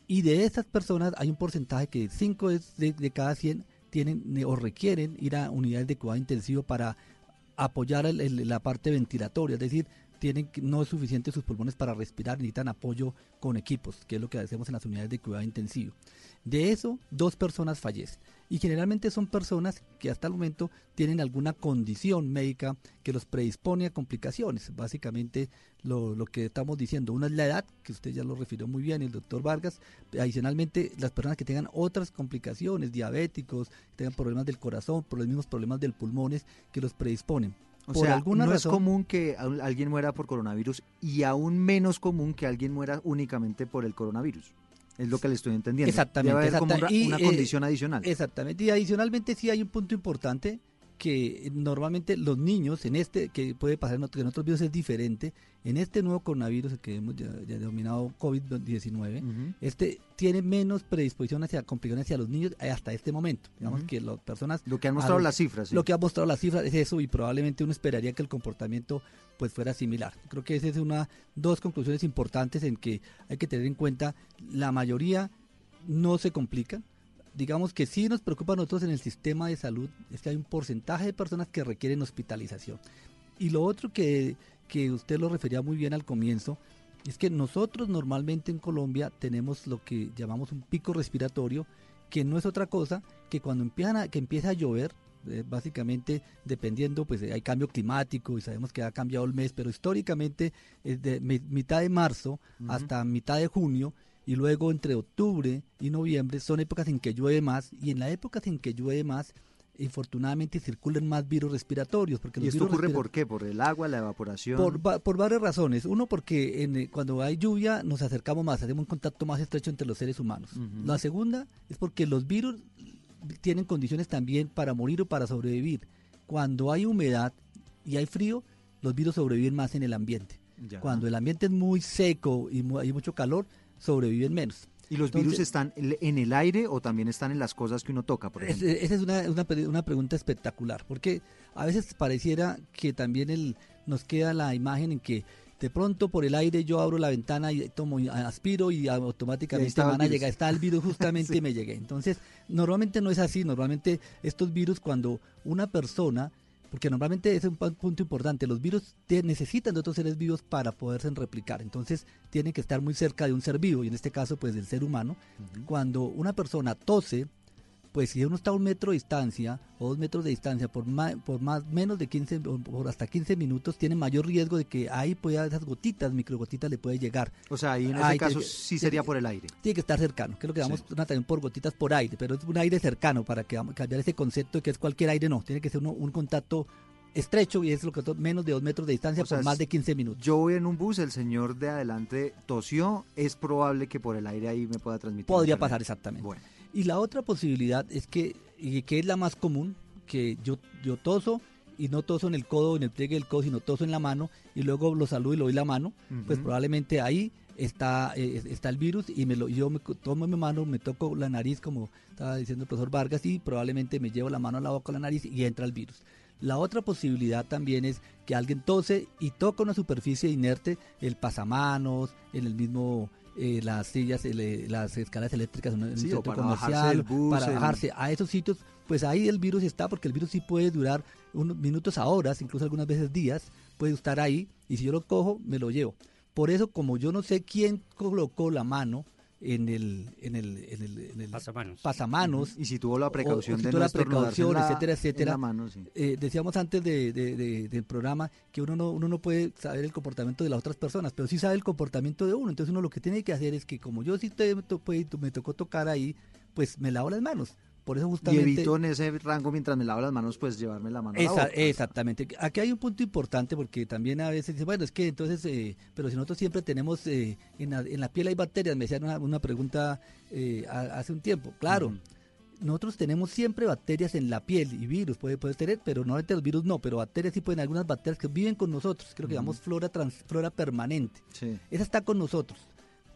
Y de estas personas hay un porcentaje que 5 de, de cada 100 tienen ne- o requieren ir a unidades de cuidado intensivo para apoyar el- el- la parte ventilatoria, es decir, tienen no es suficiente sus pulmones para respirar, necesitan apoyo con equipos, que es lo que hacemos en las unidades de cuidado intensivo. De eso, dos personas fallecen. Y generalmente son personas que hasta el momento tienen alguna condición médica que los predispone a complicaciones. Básicamente lo, lo que estamos diciendo, una es la edad, que usted ya lo refirió muy bien, el doctor Vargas. Adicionalmente, las personas que tengan otras complicaciones, diabéticos, que tengan problemas del corazón, por los mismos problemas del pulmones que los predisponen. O por sea, alguna no razón, es común que al- alguien muera por coronavirus y aún menos común que alguien muera únicamente por el coronavirus. Es lo que le estoy entendiendo. Exactamente. Debe haber como una, y, una eh, condición adicional. Exactamente. Y adicionalmente sí hay un punto importante que normalmente los niños en este, que puede pasar en otros, en otros virus es diferente, en este nuevo coronavirus el que hemos ya, ya denominado COVID-19, este tiene menos predisposición hacia complicaciones hacia los niños hasta este momento. Digamos que las personas... Lo que han mostrado los- las cifras, sí. Lo que ha mostrado las cifras es eso y probablemente uno esperaría que el comportamiento pues fuera similar. Creo que esa es una dos conclusiones importantes en que hay que tener en cuenta la mayoría no se complican. Digamos que sí nos preocupa a nosotros en el sistema de salud es que hay un porcentaje de personas que requieren hospitalización. Y lo otro que, que usted lo refería muy bien al comienzo, es que nosotros normalmente en Colombia tenemos lo que llamamos un pico respiratorio, que no es otra cosa que cuando empiezan a, que empieza a llover, eh, básicamente dependiendo, pues eh, hay cambio climático y sabemos que ha cambiado el mes, pero históricamente es de mi- mitad de marzo hasta mitad de junio y luego entre octubre y noviembre son épocas en que llueve más y en las épocas en que llueve más infortunadamente circulan más virus respiratorios porque ¿Y esto ocurre por qué? ¿Por el agua, la evaporación? por, por varias razones. Uno, porque en, eh, cuando hay lluvia nos acercamos más, hacemos un contacto más estrecho entre los seres humanos. La segunda es porque los virus tienen condiciones también para morir o para sobrevivir. Cuando hay humedad y hay frío, los virus sobreviven más en el ambiente. Ya. Cuando el ambiente es muy seco y hay mucho calor, sobreviven menos. ¿Y los Entonces- virus están en el aire o también están en las cosas que uno toca, por ejemplo? Es- Esa es una, una, una pregunta espectacular, porque a veces pareciera que también el, nos queda la imagen en que de pronto por el aire yo abro la ventana y tomo y aspiro y automáticamente van a llegar, está el virus justamente Sí. y me llegué. Entonces, normalmente no es así, normalmente estos virus cuando una persona, porque normalmente es un punto importante, los virus te- necesitan de otros seres vivos para poderse replicar, entonces tienen que estar muy cerca de un ser vivo, y en este caso pues del ser humano. Cuando una persona tose, pues si uno está a un metro de distancia o dos metros de distancia por más, por más menos de 15 o por hasta 15 minutos tiene mayor riesgo de que ahí pueda esas gotitas, microgotitas le puede llegar. O sea, ahí en ese Ahí caso que- sí sería por el aire. Tiene que estar cercano, que es lo que damos una también por gotitas por aire, pero es un aire cercano para que cambiar ese concepto de que es cualquier aire, no, tiene que ser uno- un contacto estrecho y es lo que menos de dos metros de distancia O sea, por más de 15 minutos. Yo voy en un bus, el señor de adelante tosió, es probable que por el aire ahí me pueda transmitir. Podría pasar exactamente. Bueno. Y la otra posibilidad es que, y que es la más común, que yo, yo toso y no toso en el codo, en el pliegue del codo, sino toso en la mano y luego lo saludo y lo doy la mano, pues probablemente ahí está, eh, está el virus y me lo, yo me tomo mi mano, me toco la nariz como estaba diciendo el profesor Vargas y probablemente me llevo la mano a la boca, a la nariz y entra el virus. La otra posibilidad también es que alguien tose y toca una superficie inerte, el pasamanos, en el mismo eh, las sillas, el, eh, las escalas eléctricas en un, Sí, centro para comercial, bus, para el- bajarse a esos sitios, pues ahí el virus está, porque el virus sí puede durar unos minutos a horas, incluso algunas veces días, puede estar ahí, y si yo lo cojo, me lo llevo. Por eso, como yo no sé quién colocó la mano en el, en el, en el, en el Pasamanos. pasamanos, Y si tuvo la precaución o si de no la precaución, la- etcétera, en etcétera. la mano, sí. Eh, decíamos antes de, de- de- del programa que uno no, uno no puede saber el comportamiento de las otras personas, pero sí sabe el comportamiento de uno. Entonces uno lo que tiene que hacer es que como yo sí te, me, pues, me tocó tocar ahí, pues me lavo las manos. Por eso Y justamente... evito en ese rango, mientras me lavo las manos, pues llevarme la mano a la boca. exactamente. Aquí hay un punto importante porque también a veces dice, bueno, es que entonces, eh, pero si nosotros siempre tenemos, eh, en, la, en la piel hay bacterias, me decían una, una pregunta eh, a- hace un tiempo. Claro, nosotros tenemos siempre bacterias en la piel y virus, puede, puede tener, pero normalmente los virus no, pero bacterias sí pueden, algunas bacterias que viven con nosotros, creo que llamamos flora, trans, flora permanente. Sí. Esa está con nosotros.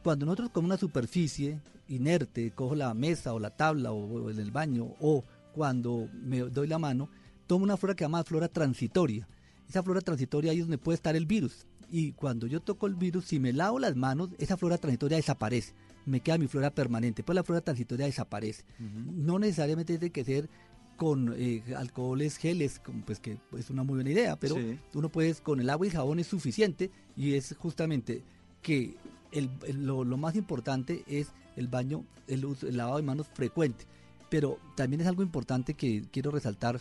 Cuando nosotros con una superficie inerte, cojo la mesa o la tabla o, o en el baño, o cuando me doy la mano, tomo una flora que se llama flora transitoria. Esa flora transitoria ahí es donde puede estar el virus. Y cuando yo toco el virus, si me lavo las manos, esa flora transitoria desaparece. Me queda mi flora permanente. Pues la flora transitoria desaparece. No necesariamente tiene que ser con eh, alcoholes, geles, pues que es una muy buena idea, pero Sí. uno puede, con el agua y jabón es suficiente y es justamente que el, el- lo, lo más importante es el baño, el, el lavado de manos frecuente. Pero también es algo importante que quiero resaltar,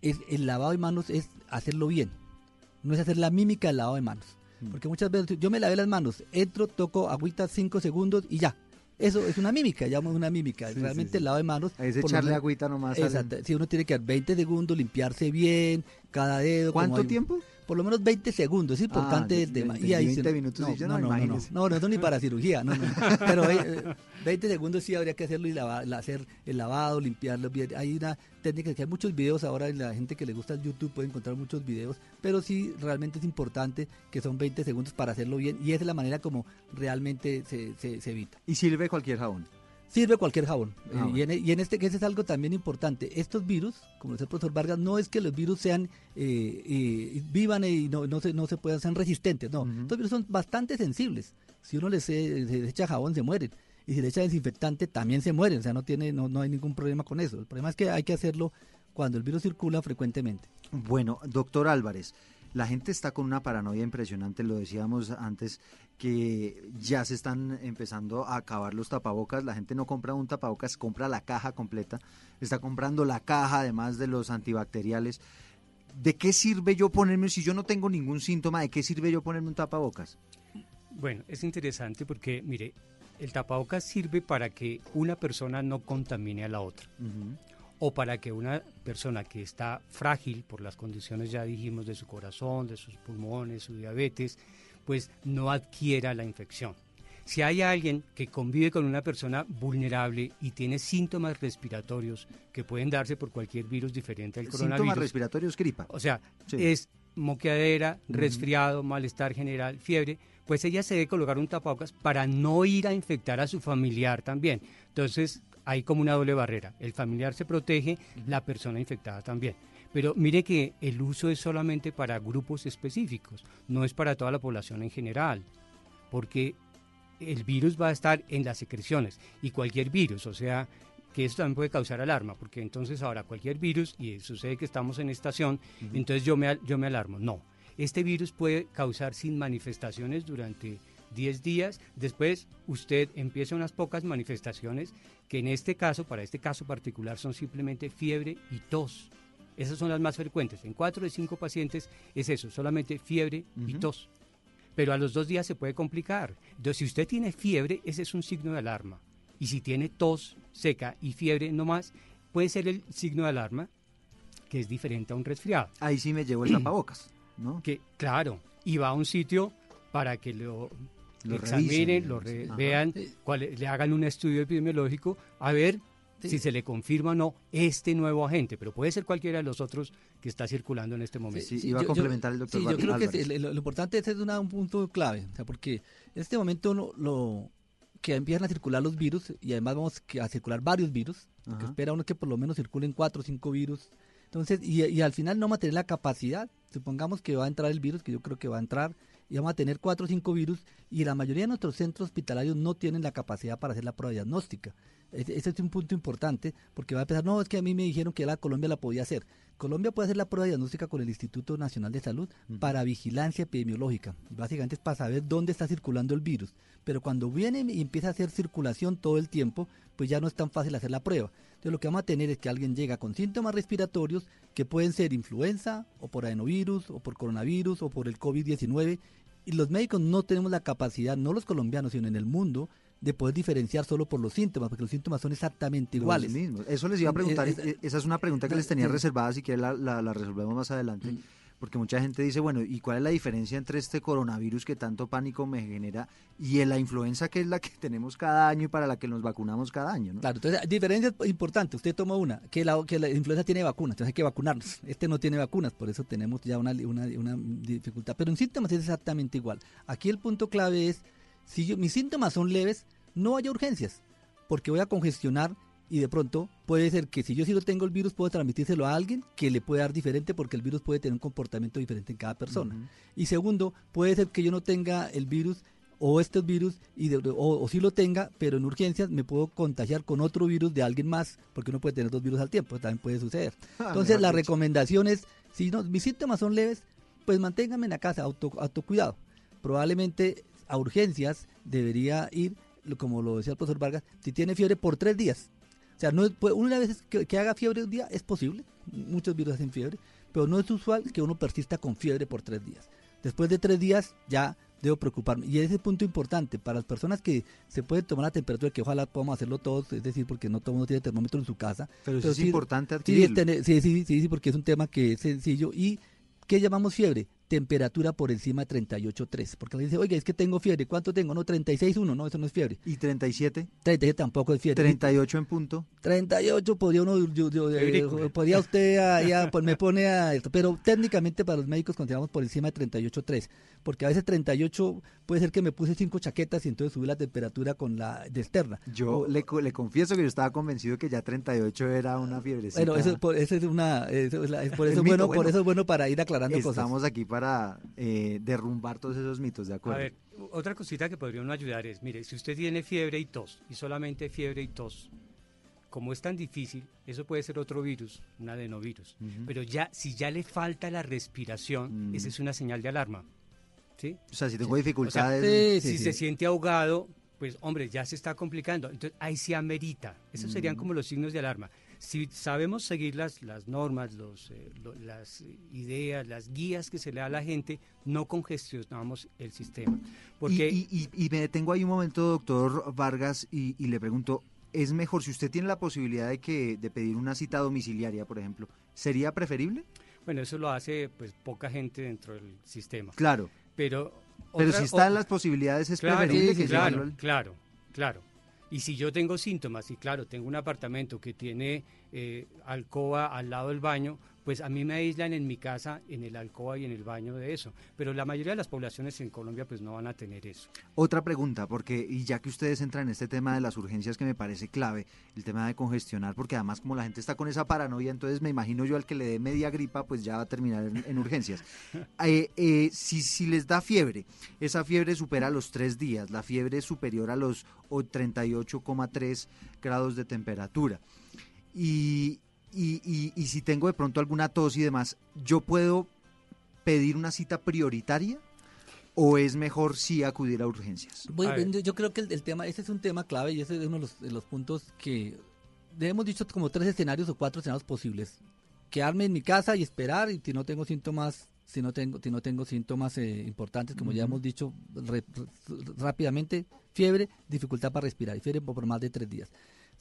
es el lavado de manos es hacerlo bien, no es hacer la mímica del lavado de manos. Mm. Porque muchas veces yo me lavé las manos, entro, toco agüita 5 segundos y ya. Eso es una mímica, llamo una mímica. Sí, Realmente sí, sí. el lavado de manos. Es echarle menos- agüita nomás Exacto. Si uno tiene que dar 20 segundos, limpiarse bien, cada dedo. ¿Cuánto hay- tiempo? Por lo menos 20 segundos, es importante Ah, el tema. entendí Y ahí 20 se- minutos no, y yo, no, no, no, no, no, no, ni para cirugía, no. Pero eh, 20 segundos sí habría que hacerlo y lava- la- hacer el lavado, limpiarlo bien. Hay una técnica que hay muchos videos ahora, la gente que le gusta el YouTube puede encontrar muchos videos, pero sí realmente es importante que son 20 segundos para hacerlo bien y esa es la manera como realmente se, se, se evita. ¿Y sirve cualquier jabón? Sirve cualquier jabón. Ah, Eh, y, bueno. en, y en este caso es algo también importante. Estos virus, como dice el profesor Vargas, no es que los virus sean eh, eh, vivan y no, no, se, no se puedan ser resistentes. No, estos virus son bastante sensibles. Si uno les, eh, les echa jabón, se mueren. Y si le echa desinfectante, también se mueren. O sea, no, tiene, no, no hay ningún problema con eso. El problema es que hay que hacerlo cuando el virus circula frecuentemente. Bueno, doctor Álvarez, la gente está con una paranoia impresionante, lo decíamos antes, que ya se están empezando a acabar los tapabocas, la gente no compra un tapabocas, compra la caja completa, está comprando la caja además de los antibacteriales. ¿De qué sirve yo ponerme, si yo no tengo ningún síntoma, de qué sirve yo ponerme un tapabocas? Bueno, es interesante porque, mire, el tapabocas sirve para que una persona no contamine a la otra. O para que una persona que está frágil por las condiciones, ya dijimos, de su corazón, de sus pulmones, su diabetes, pues no adquiera la infección. Si hay alguien que convive con una persona vulnerable y tiene síntomas respiratorios que pueden darse por cualquier virus diferente al Síntomas coronavirus, respiratorios, gripa. o sea, Sí. es moqueadera, resfriado, malestar general, fiebre, pues ella se debe colocar un tapabocas para no ir a infectar a su familiar también. Entonces, hay como una doble barrera. El familiar se protege, la persona infectada también. Pero mire que el uso es solamente para grupos específicos, no es para toda la población en general, porque el virus va a estar en las secreciones y cualquier virus, o sea, que eso también puede causar alarma, porque entonces ahora cualquier virus, y sucede que estamos en estación, entonces yo me, yo me alarmo. No, este virus puede causar sin manifestaciones durante 10 días, después usted empieza unas pocas manifestaciones que en este caso, para este caso particular, son simplemente fiebre y tos. Esas son las más frecuentes. En 4 de 5 pacientes es eso, solamente fiebre y Ujú. tos. Pero a los dos días se puede complicar. Entonces, si usted tiene fiebre, ese es un signo de alarma. Y si tiene tos seca y fiebre no más, puede ser el signo de alarma que es diferente a un resfriado. Ahí sí me llevo el tapabocas, ¿no? Que, claro, y va a un sitio para que lo, Lo examinen, revisen, lo re- vean, cuál- le hagan un estudio epidemiológico a ver si se le confirma o no este nuevo agente, pero puede ser cualquiera de los otros que está circulando en este momento. Sí, iba a complementar el doctor Sí, yo creo que Álvarez. lo, lo importante es, es una- un punto clave, o sea, porque en este momento lo, lo- que empiezan a circular los virus y además vamos a circular varios virus, lo que espera uno es que por lo menos circulen cuatro o cinco virus. Entonces, y, y al final no vamos a tener la capacidad, supongamos que va a entrar el virus, que yo creo que va a entrar, y vamos a tener cuatro o cinco virus, y la mayoría de nuestros centros hospitalarios no tienen la capacidad para hacer la prueba diagnóstica. Ese ese es un punto importante, porque va a empezar, no, es que a mí me dijeron que la Colombia la podía hacer. Colombia puede hacer la prueba diagnóstica con el Instituto Nacional de Salud para vigilancia epidemiológica. Básicamente es para saber dónde está circulando el virus. Pero cuando viene y empieza a hacer circulación todo el tiempo, pues ya no es tan fácil hacer la prueba. Entonces lo que vamos a tener es que alguien llega con síntomas respiratorios que pueden ser influenza o por adenovirus o por coronavirus o por el COVID-19 y los médicos no tenemos la capacidad, no los colombianos, sino en el mundo, de poder diferenciar solo por los síntomas, porque los síntomas son exactamente Los iguales. mismos. Eso les iba a preguntar, Eh, eh, esa es una pregunta que les tenía reservada, si quieren la, la- la resolvemos más adelante, porque mucha gente dice, bueno, ¿y cuál es la diferencia entre este coronavirus que tanto pánico me genera y la influenza que es la que tenemos cada año y para la que nos vacunamos cada año? ¿no? Claro, entonces, diferencia importante. Usted toma una, que la, que la influenza tiene vacunas, entonces hay que vacunarnos. Este no tiene vacunas, por eso tenemos ya una, una, una dificultad. Pero en síntomas es exactamente igual. Aquí el punto clave es, si yo- mis síntomas son leves, no haya urgencias, porque voy a congestionar y de pronto puede ser que si yo sí lo tengo el virus, puedo transmitírselo a alguien que le puede dar diferente porque el virus puede tener un comportamiento diferente en cada persona. Y segundo, puede ser que yo no tenga el virus o estos virus y de- o, o sí lo tenga, pero en urgencias me puedo contagiar con otro virus de alguien más, porque uno puede tener dos virus al tiempo, también puede suceder. Ah, Entonces la recomendación es, si no, mis síntomas son leves, pues manténganme en la casa, auto, autocuidado. Probablemente a urgencias debería ir, como lo decía el profesor Vargas, si tiene fiebre por tres días. O sea, no es- pues, una vez que, que haga fiebre un día es posible, muchos virus hacen fiebre, pero no es usual que uno persista con fiebre por tres días. Después de tres días ya debo preocuparme. Y ese es el punto importante, para las personas que se pueden tomar la temperatura, que ojalá podamos hacerlo todos, es decir, porque no todo el mundo tiene termómetro en su casa. Pero, sí es importante sí, adquirirlo. tener- sí, sí, sí, sí, porque es un tema que es sencillo. ¿Y qué llamamos fiebre? Temperatura por encima de 38.3. Porque alguien dice, oiga, es que tengo fiebre. ¿Cuánto tengo? No, 36.1. No, eso no es fiebre. ¿Y 37? 37 tampoco es fiebre. 38 en punto. 38 podría uno, yo- yo, eh, Febrícula. podría usted, ya, pues me pone a esto, pero técnicamente para los médicos consideramos por encima de 38.3, porque a veces 38 puede ser que me puse cinco chaquetas y entonces subí la temperatura con la de externa. Yo le, co- le confieso que yo estaba convencido que ya 38 era una fiebrecita. Bueno, eso, es por- eso es una, eso es la- es por eso mito, bueno, bueno. por eso es bueno para ir aclarando cosas. Estamos aquí para eh, derrumbar todos esos mitos, ¿de A acuerdo? ver, otra cosita que podría uno ayudar es, mire, si usted tiene fiebre y tos, y solamente fiebre y tos, como es tan difícil, eso puede ser otro virus, un adenovirus. Ujú. Pero ya, si ya le falta la respiración, esa es una señal de alarma. ¿sí? O sea, si tengo O sea, dificultades... si se siente ahogado, pues hombre, ya se está complicando. Entonces ahí se amerita. Esos serían Mm. como los signos de alarma. Si sabemos seguir las, las normas, los, eh, lo- las ideas, las guías que se le da a la gente, no congestionamos el sistema. Porque Y, y- y- y me detengo ahí un momento, doctor Vargas, y, le pregunto, ¿es mejor si usted tiene la posibilidad de que de pedir una cita domiciliaria, por ejemplo, sería preferible? Bueno, eso lo hace pues poca gente dentro del sistema. Claro. Pero, Pero otra- si están o- las posibilidades, es Claro, preferible que claro, llevarlo al- claro, claro. Y si yo tengo síntomas y claro, tengo un apartamento que tiene eh, alcoba al lado del baño, pues a mí me aíslan en mi casa, en el alcoba y en el baño de eso. Pero la mayoría de las poblaciones en Colombia pues no van a tener eso. Otra pregunta, porque y ya que ustedes entran en este tema de las urgencias que me parece clave, el tema de congestionar, porque además como la gente está con esa paranoia, entonces me imagino yo al que le dé media gripa, pues ya va a terminar en, en urgencias. Eh, eh, si, si les da fiebre, esa fiebre supera los tres días, la fiebre es superior a los o 38,3 grados de temperatura. Y, y, y- y si tengo de pronto alguna tos y demás, ¿yo puedo pedir una cita prioritaria? ¿O es mejor sí acudir a urgencias? Bueno, yo- yo creo que el, el tema, ese es un tema clave y ese es uno de los, de los puntos que hemos dicho como tres escenarios o cuatro escenarios posibles. Quedarme en mi casa y esperar y si no tengo síntomas, si no tengo, si no tengo síntomas eh, importantes, como ya hemos dicho re- re- rápidamente, fiebre, dificultad para respirar y fiebre por más de tres días.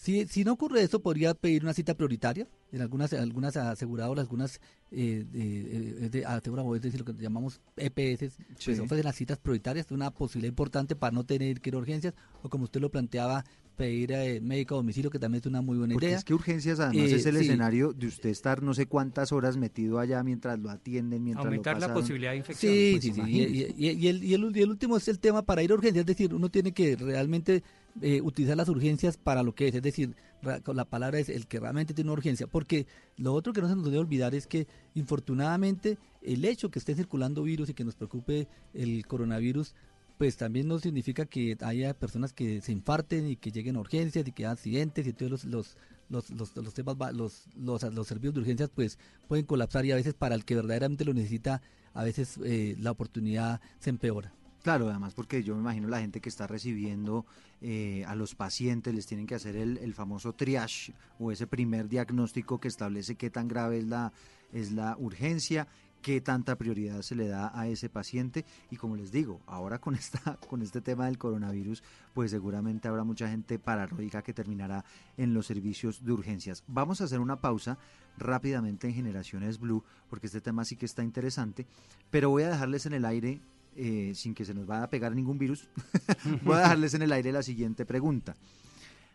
Si, si no ocurre eso, podría pedir una cita prioritaria en algunas algunas aseguradoras, algunas eh, de, eh, de- aseguradoras, es decir, lo que llamamos EPS, pues Sí. ofrecen las citas prioritarias, una posibilidad importante para no tener que ir a urgencias, o como usted lo planteaba, pedir eh, médico a domicilio, que también es una muy buena Porque idea. es que urgencias además Eh, es el sí. escenario de usted estar no sé cuántas horas metido allá mientras lo atienden, mientras Aumentar lo la posibilidad de infección. Sí, Pues sí, sí. Y, y- y- y el, y el- y el último es el tema para ir a urgencias, es decir, uno tiene que realmente eh, utilizar las urgencias para lo que es, es decir, la palabra es el que realmente tiene una urgencia, porque lo otro que no se nos debe olvidar es que infortunadamente el hecho que esté circulando virus y que nos preocupe el coronavirus, pues también no significa que haya personas que se infarten y que lleguen a urgencias y que haya accidentes y entonces los, los, los, los, temas, los, los, los servicios de urgencias pues pueden colapsar y a veces para el que verdaderamente lo necesita, a veces eh, la oportunidad se empeora. Claro, además porque yo me imagino la gente que está recibiendo eh, a los pacientes, les tienen que hacer el, el famoso triage o ese primer diagnóstico que establece qué tan grave es la, es la urgencia, qué tanta prioridad se le da a ese paciente y como les digo, ahora con esta con este tema del coronavirus, pues seguramente habrá mucha gente paranoica que terminará en los servicios de urgencias. Vamos a hacer una pausa rápidamente en Generaciones Blue porque este tema sí que está interesante, pero voy a dejarles en el aire eh, sin que se nos vaya a pegar ningún virus, voy a dejarles en el aire la siguiente pregunta.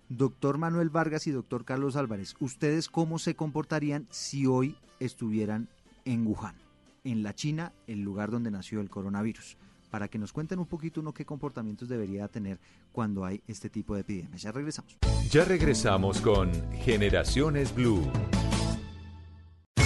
Doctor Manuel Vargas y doctor Carlos Álvarez, ¿ustedes cómo se comportarían si hoy estuvieran en Wuhan, en la China, el lugar donde nació el coronavirus? Para que nos cuenten un poquito uno qué comportamientos debería tener cuando hay este tipo de epidemias. Ya regresamos. Ya regresamos con Generaciones Blue.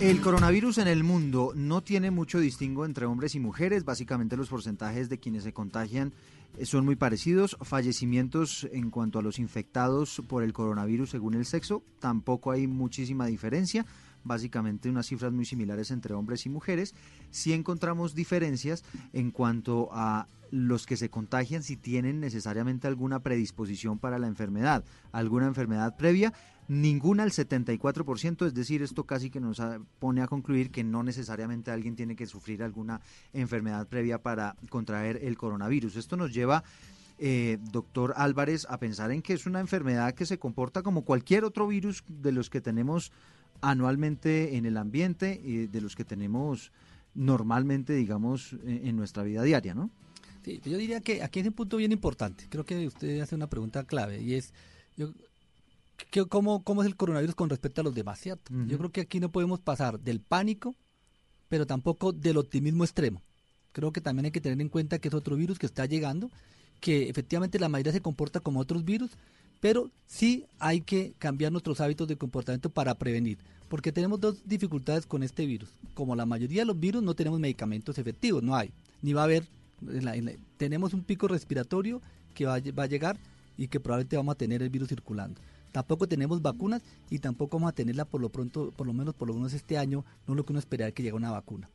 El coronavirus en el mundo no tiene mucho distingo entre hombres y mujeres. Básicamente los porcentajes de quienes se contagian eh, son muy parecidos. Fallecimientos en cuanto a los infectados por el coronavirus según el sexo, tampoco hay muchísima diferencia. Básicamente unas cifras muy similares entre hombres y mujeres. Sí encontramos diferencias en cuanto a los que se contagian si tienen necesariamente alguna predisposición para la enfermedad, alguna enfermedad previa ninguna al 74%, es decir, esto casi que nos pone a concluir que no necesariamente alguien tiene que sufrir alguna enfermedad previa para contraer el coronavirus. Esto nos lleva, eh, doctor Álvarez, a pensar en que es una enfermedad que se comporta como cualquier otro virus de los que tenemos anualmente en el ambiente y de los que tenemos normalmente, digamos, en, nuestra vida diaria, ¿no? Sí, yo diría que aquí es un punto bien importante. Creo que usted hace una pregunta clave y es, yo cómo, cómo, es el coronavirus con respecto a los demás, ¿cierto? Yo creo que aquí no podemos pasar del pánico, pero tampoco del optimismo extremo. Creo que también hay que tener en cuenta que es otro virus que está llegando, que efectivamente la mayoría se comporta como otros virus, pero sí hay que cambiar nuestros hábitos de comportamiento para prevenir, porque tenemos dos dificultades con este virus. Como la mayoría de los virus no tenemos medicamentos efectivos, no hay, ni va a haber. tenemos un pico respiratorio que va, va a llegar y que probablemente vamos a tener el virus circulando. Tampoco tenemos vacunas y tampoco vamos a tenerla por lo pronto, por lo menos por lo menos este año, no es lo que uno esperaría que llegue una vacuna.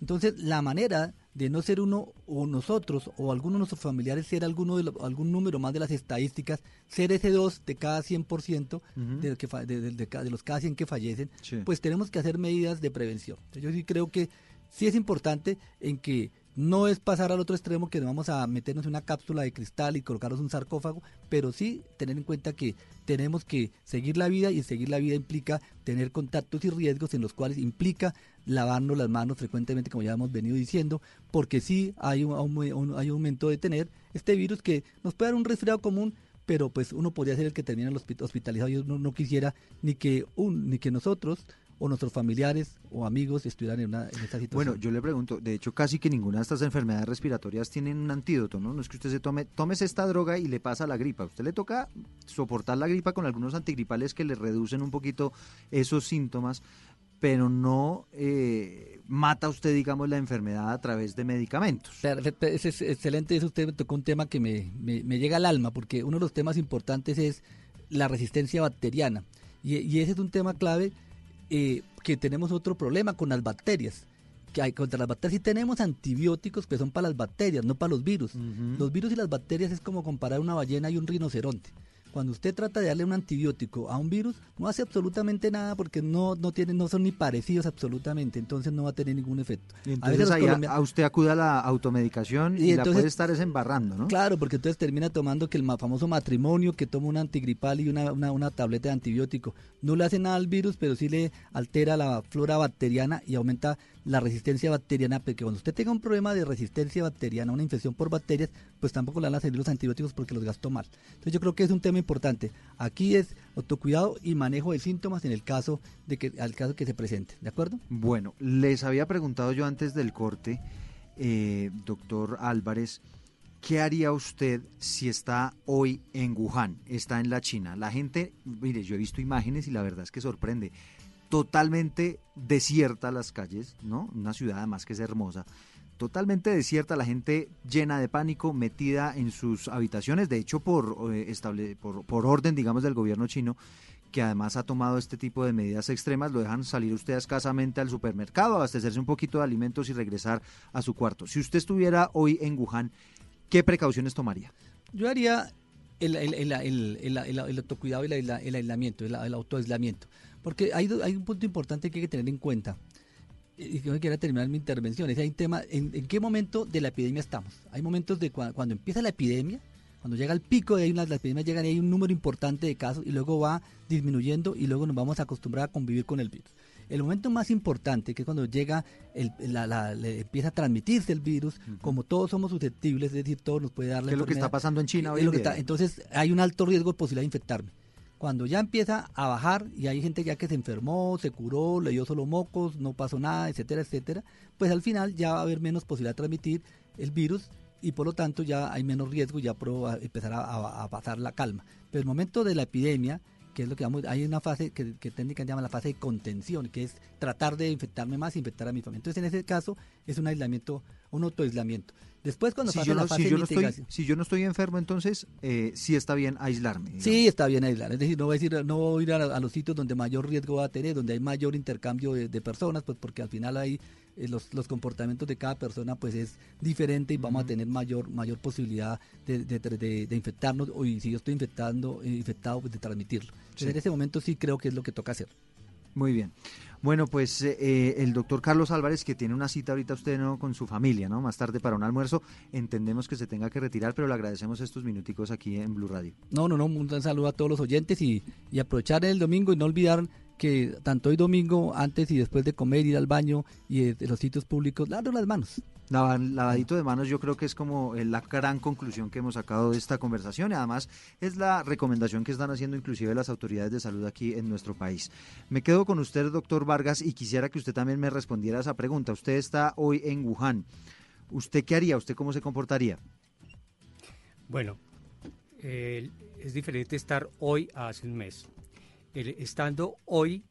Entonces, la manera de no ser uno o nosotros o alguno de nuestros familiares ser alguno de algún número más de las estadísticas, ser ese 2 de cada 100% de, que, de, los cada 100 que fallecen, pues tenemos que hacer medidas de prevención. Yo sí creo que sí es importante en que no es pasar al otro extremo que vamos a meternos en una cápsula de cristal y colocarnos un sarcófago, pero sí tener en cuenta que tenemos que seguir la vida y seguir la vida implica tener contactos y riesgos en los cuales implica lavarnos las manos frecuentemente, como ya hemos venido diciendo, porque sí hay un, hay un aumento de tener este virus que nos puede dar un resfriado común, pero pues uno podría ser el que termina hospitalizado. Yo no, no quisiera ni que, un, ni que nosotros o nuestros familiares o amigos estuvieran en, una, esta situación. Bueno, yo le pregunto, de hecho casi que ninguna de estas enfermedades respiratorias tienen un antídoto, ¿no? No es que usted se tome, tomes esta droga y le pasa la gripa. A usted le toca soportar la gripa con algunos antigripales que le reducen un poquito esos síntomas, pero no eh, mata usted, digamos, la enfermedad a través de medicamentos. Es excelente, eso usted me tocó un tema que me, me, llega al alma, porque uno de los temas importantes es la resistencia bacteriana. Y, y ese es un tema clave eh, que tenemos otro problema con las bacterias. Que hay, contra las bacterias sí tenemos antibióticos que son para las bacterias, no para los virus. Los virus y las bacterias es como comparar una ballena y un rinoceronte. Cuando usted trata de darle un antibiótico a un virus, no hace absolutamente nada porque no, no, tienen, no son ni parecidos absolutamente, entonces no va a tener ningún efecto. entonces a, a, usted acude a la automedicación y, la puede estar desembarrando, ¿no? Claro, porque entonces termina tomando que el famoso matrimonio que toma un antigripal y una, una, una tableta de antibiótico no le hace nada al virus, pero sí le altera la flora bacteriana y aumenta la resistencia bacteriana, porque cuando usted tenga un problema de resistencia bacteriana, una infección por bacterias, pues tampoco le van a servir los antibióticos porque los gastó mal. Entonces yo creo que es un tema importante. Aquí es autocuidado y manejo de síntomas en el caso de que al caso que se presente, ¿de acuerdo? Bueno, les había preguntado yo antes del corte, eh, doctor Álvarez, ¿qué haría usted si está hoy en Wuhan, está en la China? La gente, mire, yo he visto imágenes y la verdad es que sorprende totalmente desierta las calles, ¿no? Una ciudad además que es hermosa. Totalmente desierta, la gente llena de pánico, metida en sus habitaciones, de hecho por, eh, por orden, digamos, del gobierno chino, que además ha tomado este tipo de medidas extremas, lo dejan salir usted escasamente al supermercado, abastecerse un poquito de alimentos y regresar a su cuarto. Si usted estuviera hoy en Wuhan, ¿qué precauciones tomaría? Yo haría el, el, el, el autocuidado y el, aislamiento, el, autoaislamiento. Porque hay, hay un punto importante que hay que tener en cuenta y que me quiera terminar mi intervención, es hay un tema, ¿en, qué momento de la epidemia estamos? Hay momentos de cuando empieza la epidemia, cuando llega el pico de ahí, las, epidemias llegan y hay un número importante de casos y luego va disminuyendo y luego nos vamos a acostumbrar a convivir con el virus. El momento más importante, que es cuando llega, el, la, empieza a transmitirse el virus, como todos somos susceptibles, es decir, todos nos puede dar la ¿Qué es lo que está pasando en China hoy entonces hay un alto riesgo de posibilidad de infectarme. Cuando ya empieza a bajar y hay gente ya que se enfermó, se curó, le dio solo mocos, no pasó nada, etcétera, etcétera, pues al final ya va a haber menos posibilidad de transmitir el virus y por lo tanto ya hay menos riesgo, ya empezará a, a pasar la calma. Pero el momento de la epidemia, que es lo que llamamos, hay una fase que, que técnicamente llama la fase de contención, que es tratar de infectarme más, infectar a mi familia. Entonces, en ese caso, es un aislamiento, un autoaislamiento. Después, cuando si pasa yo, la no, fase si, de yo no estoy, mitigación- si yo no estoy enfermo, entonces eh, sí está bien aislarme. digamos. Sí, está bien aislar. Es decir, no voy a, decir, no voy a ir a, a los sitios donde mayor riesgo va a tener, donde hay mayor intercambio de, de personas, pues porque al final hay eh, los, los comportamientos de cada persona pues es diferente y vamos a tener mayor mayor posibilidad de, de- de- de infectarnos o y si yo estoy infectando eh, infectado pues de transmitirlo. Entonces, Sí. En ese momento sí creo que es lo que toca hacer. Muy bien. Bueno, pues eh, el doctor Carlos Álvarez, que tiene una cita ahorita usted ¿no? con su familia, ¿no? Más tarde para un almuerzo, entendemos que se tenga que retirar, pero le agradecemos estos minuticos aquí en Blue Radio. No, no, no, un saludo a todos los oyentes y, y aprovechar el domingo y no olvidar que tanto hoy domingo, antes y después de comer, ir al baño y de, de los sitios públicos, lavarnos las manos. Lava- Lavadito de manos yo creo que es como eh, la gran conclusión que hemos sacado de esta conversación y además es la recomendación que están haciendo inclusive las autoridades de salud aquí en nuestro país. Me quedo con usted, doctor Vargas, y quisiera que usted también me respondiera a esa pregunta. Usted está hoy en Wuhan. ¿Usted qué haría? ¿Usted cómo se comportaría? Bueno, eh, es diferente estar hoy a hace un mes. El- estando hoy,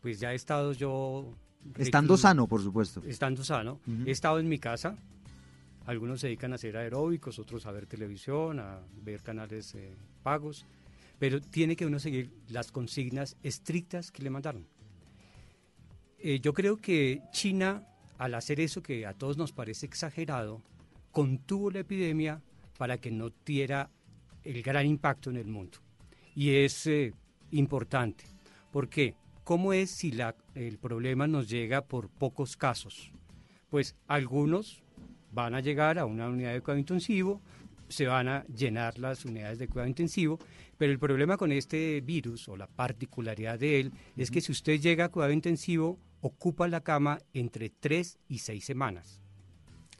pues ya he estado yo... Estando sano, por supuesto. Estando sano. Ujú. He estado en mi casa. Algunos se dedican a hacer aeróbicos, otros a ver televisión, a ver canales eh, pagos. Pero tiene que uno seguir las consignas estrictas que le mandaron. Eh, yo creo que China, al hacer eso que a todos nos parece exagerado, contuvo la epidemia para que no tuviera el gran impacto en el mundo. Y es eh, importante. ¿Por qué? ¿Cómo es si la- el problema nos llega por pocos casos? Pues algunos van a llegar a una unidad de cuidado intensivo, se van a llenar las unidades de cuidado intensivo, pero el problema con este virus o la particularidad de él es que si usted llega a cuidado intensivo, ocupa la cama entre tres y seis semanas.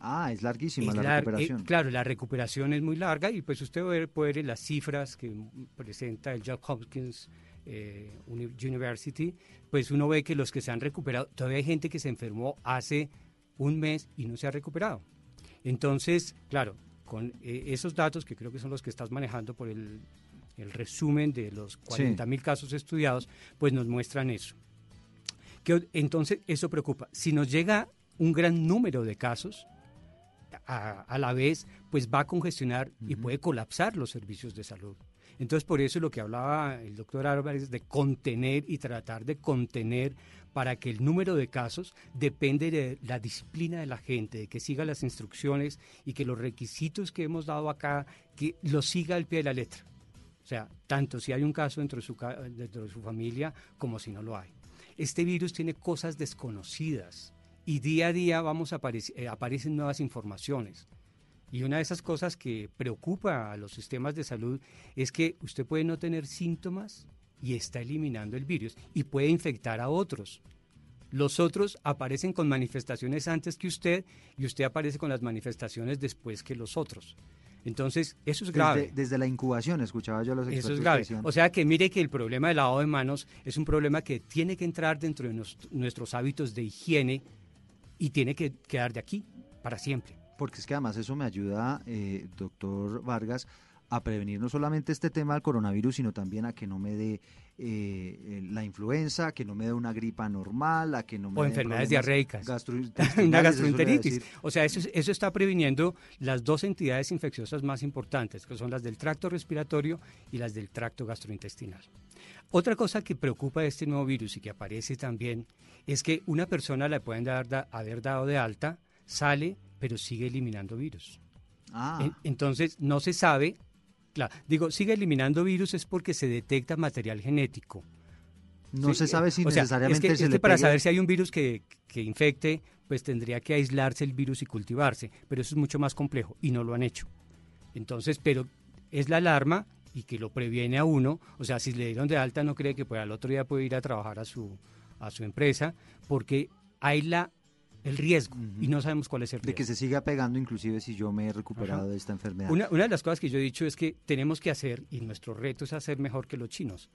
Ah, es larguísima Es la lar- recuperación. eh, claro, la recuperación es muy larga y pues usted puede, ver las cifras que presenta el Johns Hopkins eh, Uni- University, pues uno ve que los que se han recuperado, todavía hay gente que se enfermó hace un mes y no se ha recuperado. Entonces, claro, con eh, esos datos que creo que son los que estás manejando por el, el resumen de los 40 mil casos estudiados, pues nos muestran eso. Que, entonces, eso preocupa. Si nos llega un gran número de casos, a, a la vez, pues va a congestionar y puede colapsar los servicios de salud. Entonces, por eso lo que hablaba el doctor Álvarez de contener y tratar de contener para que el número de casos depende de la disciplina de la gente, de que siga las instrucciones y que los requisitos que hemos dado acá, que los siga al pie de la letra. O sea, tanto si hay un caso dentro de su, dentro de su familia como si no lo hay. Este virus tiene cosas desconocidas y día a día vamos a aparec- eh, aparecen nuevas informaciones. Y una de esas cosas que preocupa a los sistemas de salud es que usted puede no tener síntomas y está eliminando el virus y puede infectar a otros. Los otros aparecen con manifestaciones antes que usted y usted aparece con las manifestaciones después que los otros. Entonces, eso es grave. Desde, desde la incubación, escuchaba yo a los expertos Eso es grave. decían- O sea que mire que el problema del lavado de manos es un problema que tiene que entrar dentro de nos- nuestros hábitos de higiene y tiene que quedar de aquí para siempre. Porque es que además eso me ayuda, eh, doctor Vargas, a prevenir no solamente este tema del coronavirus, sino también a que no me dé eh, eh, la influenza, a que no me dé una gripa normal, a que no me O enfermedades diarreicas. Una gastroenteritis. O sea, eso, eso está previniendo las dos entidades infecciosas más importantes, que son las del tracto respiratorio y las del tracto gastrointestinal. Otra cosa que preocupa de este nuevo virus y que aparece también es que una persona le pueden dar, da- haber dado de alta, sale, pero sigue eliminando virus. Ah. En- entonces, no se sabe, claro, digo, sigue eliminando virus es porque se detecta material genético. No Sí, se sabe si o sea, necesariamente es que, se es le para pegue- saber si hay un virus que, que infecte, pues tendría que aislarse el virus y cultivarse, pero eso es mucho más complejo y no lo han hecho. Entonces, pero es la alarma y que lo previene a uno, o sea, si le dieron de alta no cree que pues, al otro día puede ir a trabajar a su, a su empresa, porque hay la, el riesgo y no sabemos cuál es el de riesgo. que se siga pegando inclusive si yo me he recuperado Ajá. de esta enfermedad. Una, una de las cosas que yo he dicho es que tenemos que hacer, y nuestro reto es hacer mejor que los chinos.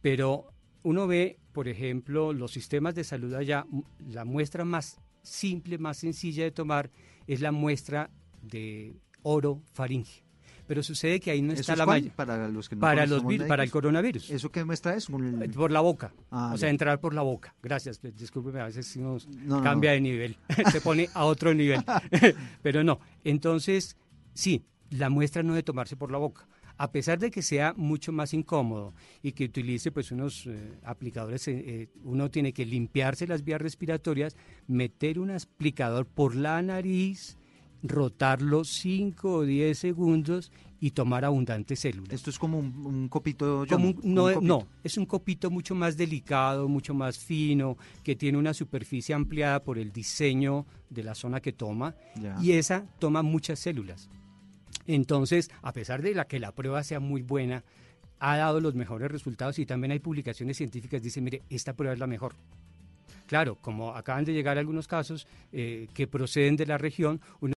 Pero uno ve, por ejemplo, los sistemas de salud allá, la muestra más simple, más sencilla de tomar es la muestra de oro faringe. Pero sucede que ahí no ¿Eso está es la malla. Para los que no para, los para el coronavirus. ¿Eso qué muestra es? Un- Por la boca. Ah, o sea, entrar por la boca. Gracias. pues, Discúlpeme, a veces nos No, cambia no. de nivel. Se pone a otro nivel. Pero no. Entonces, sí, la muestra no debe tomarse por la boca. A pesar de que sea mucho más incómodo y que utilice pues unos eh, aplicadores, eh, eh, uno tiene que limpiarse las vías respiratorias, meter un aplicador por la nariz, rotarlo 5 o 10 segundos y tomar abundantes células. Esto es como un, un copito. Como un- no, un copito. no, es un copito mucho más delicado, mucho más fino, que tiene una superficie ampliada por el diseño de la zona que toma Ya. y esa toma muchas células. Entonces, a pesar de la que la prueba sea muy buena, ha dado los mejores resultados y también hay publicaciones científicas que dicen, mire, esta prueba es la mejor. Claro, como acaban de llegar algunos casos eh, que proceden de la región, uno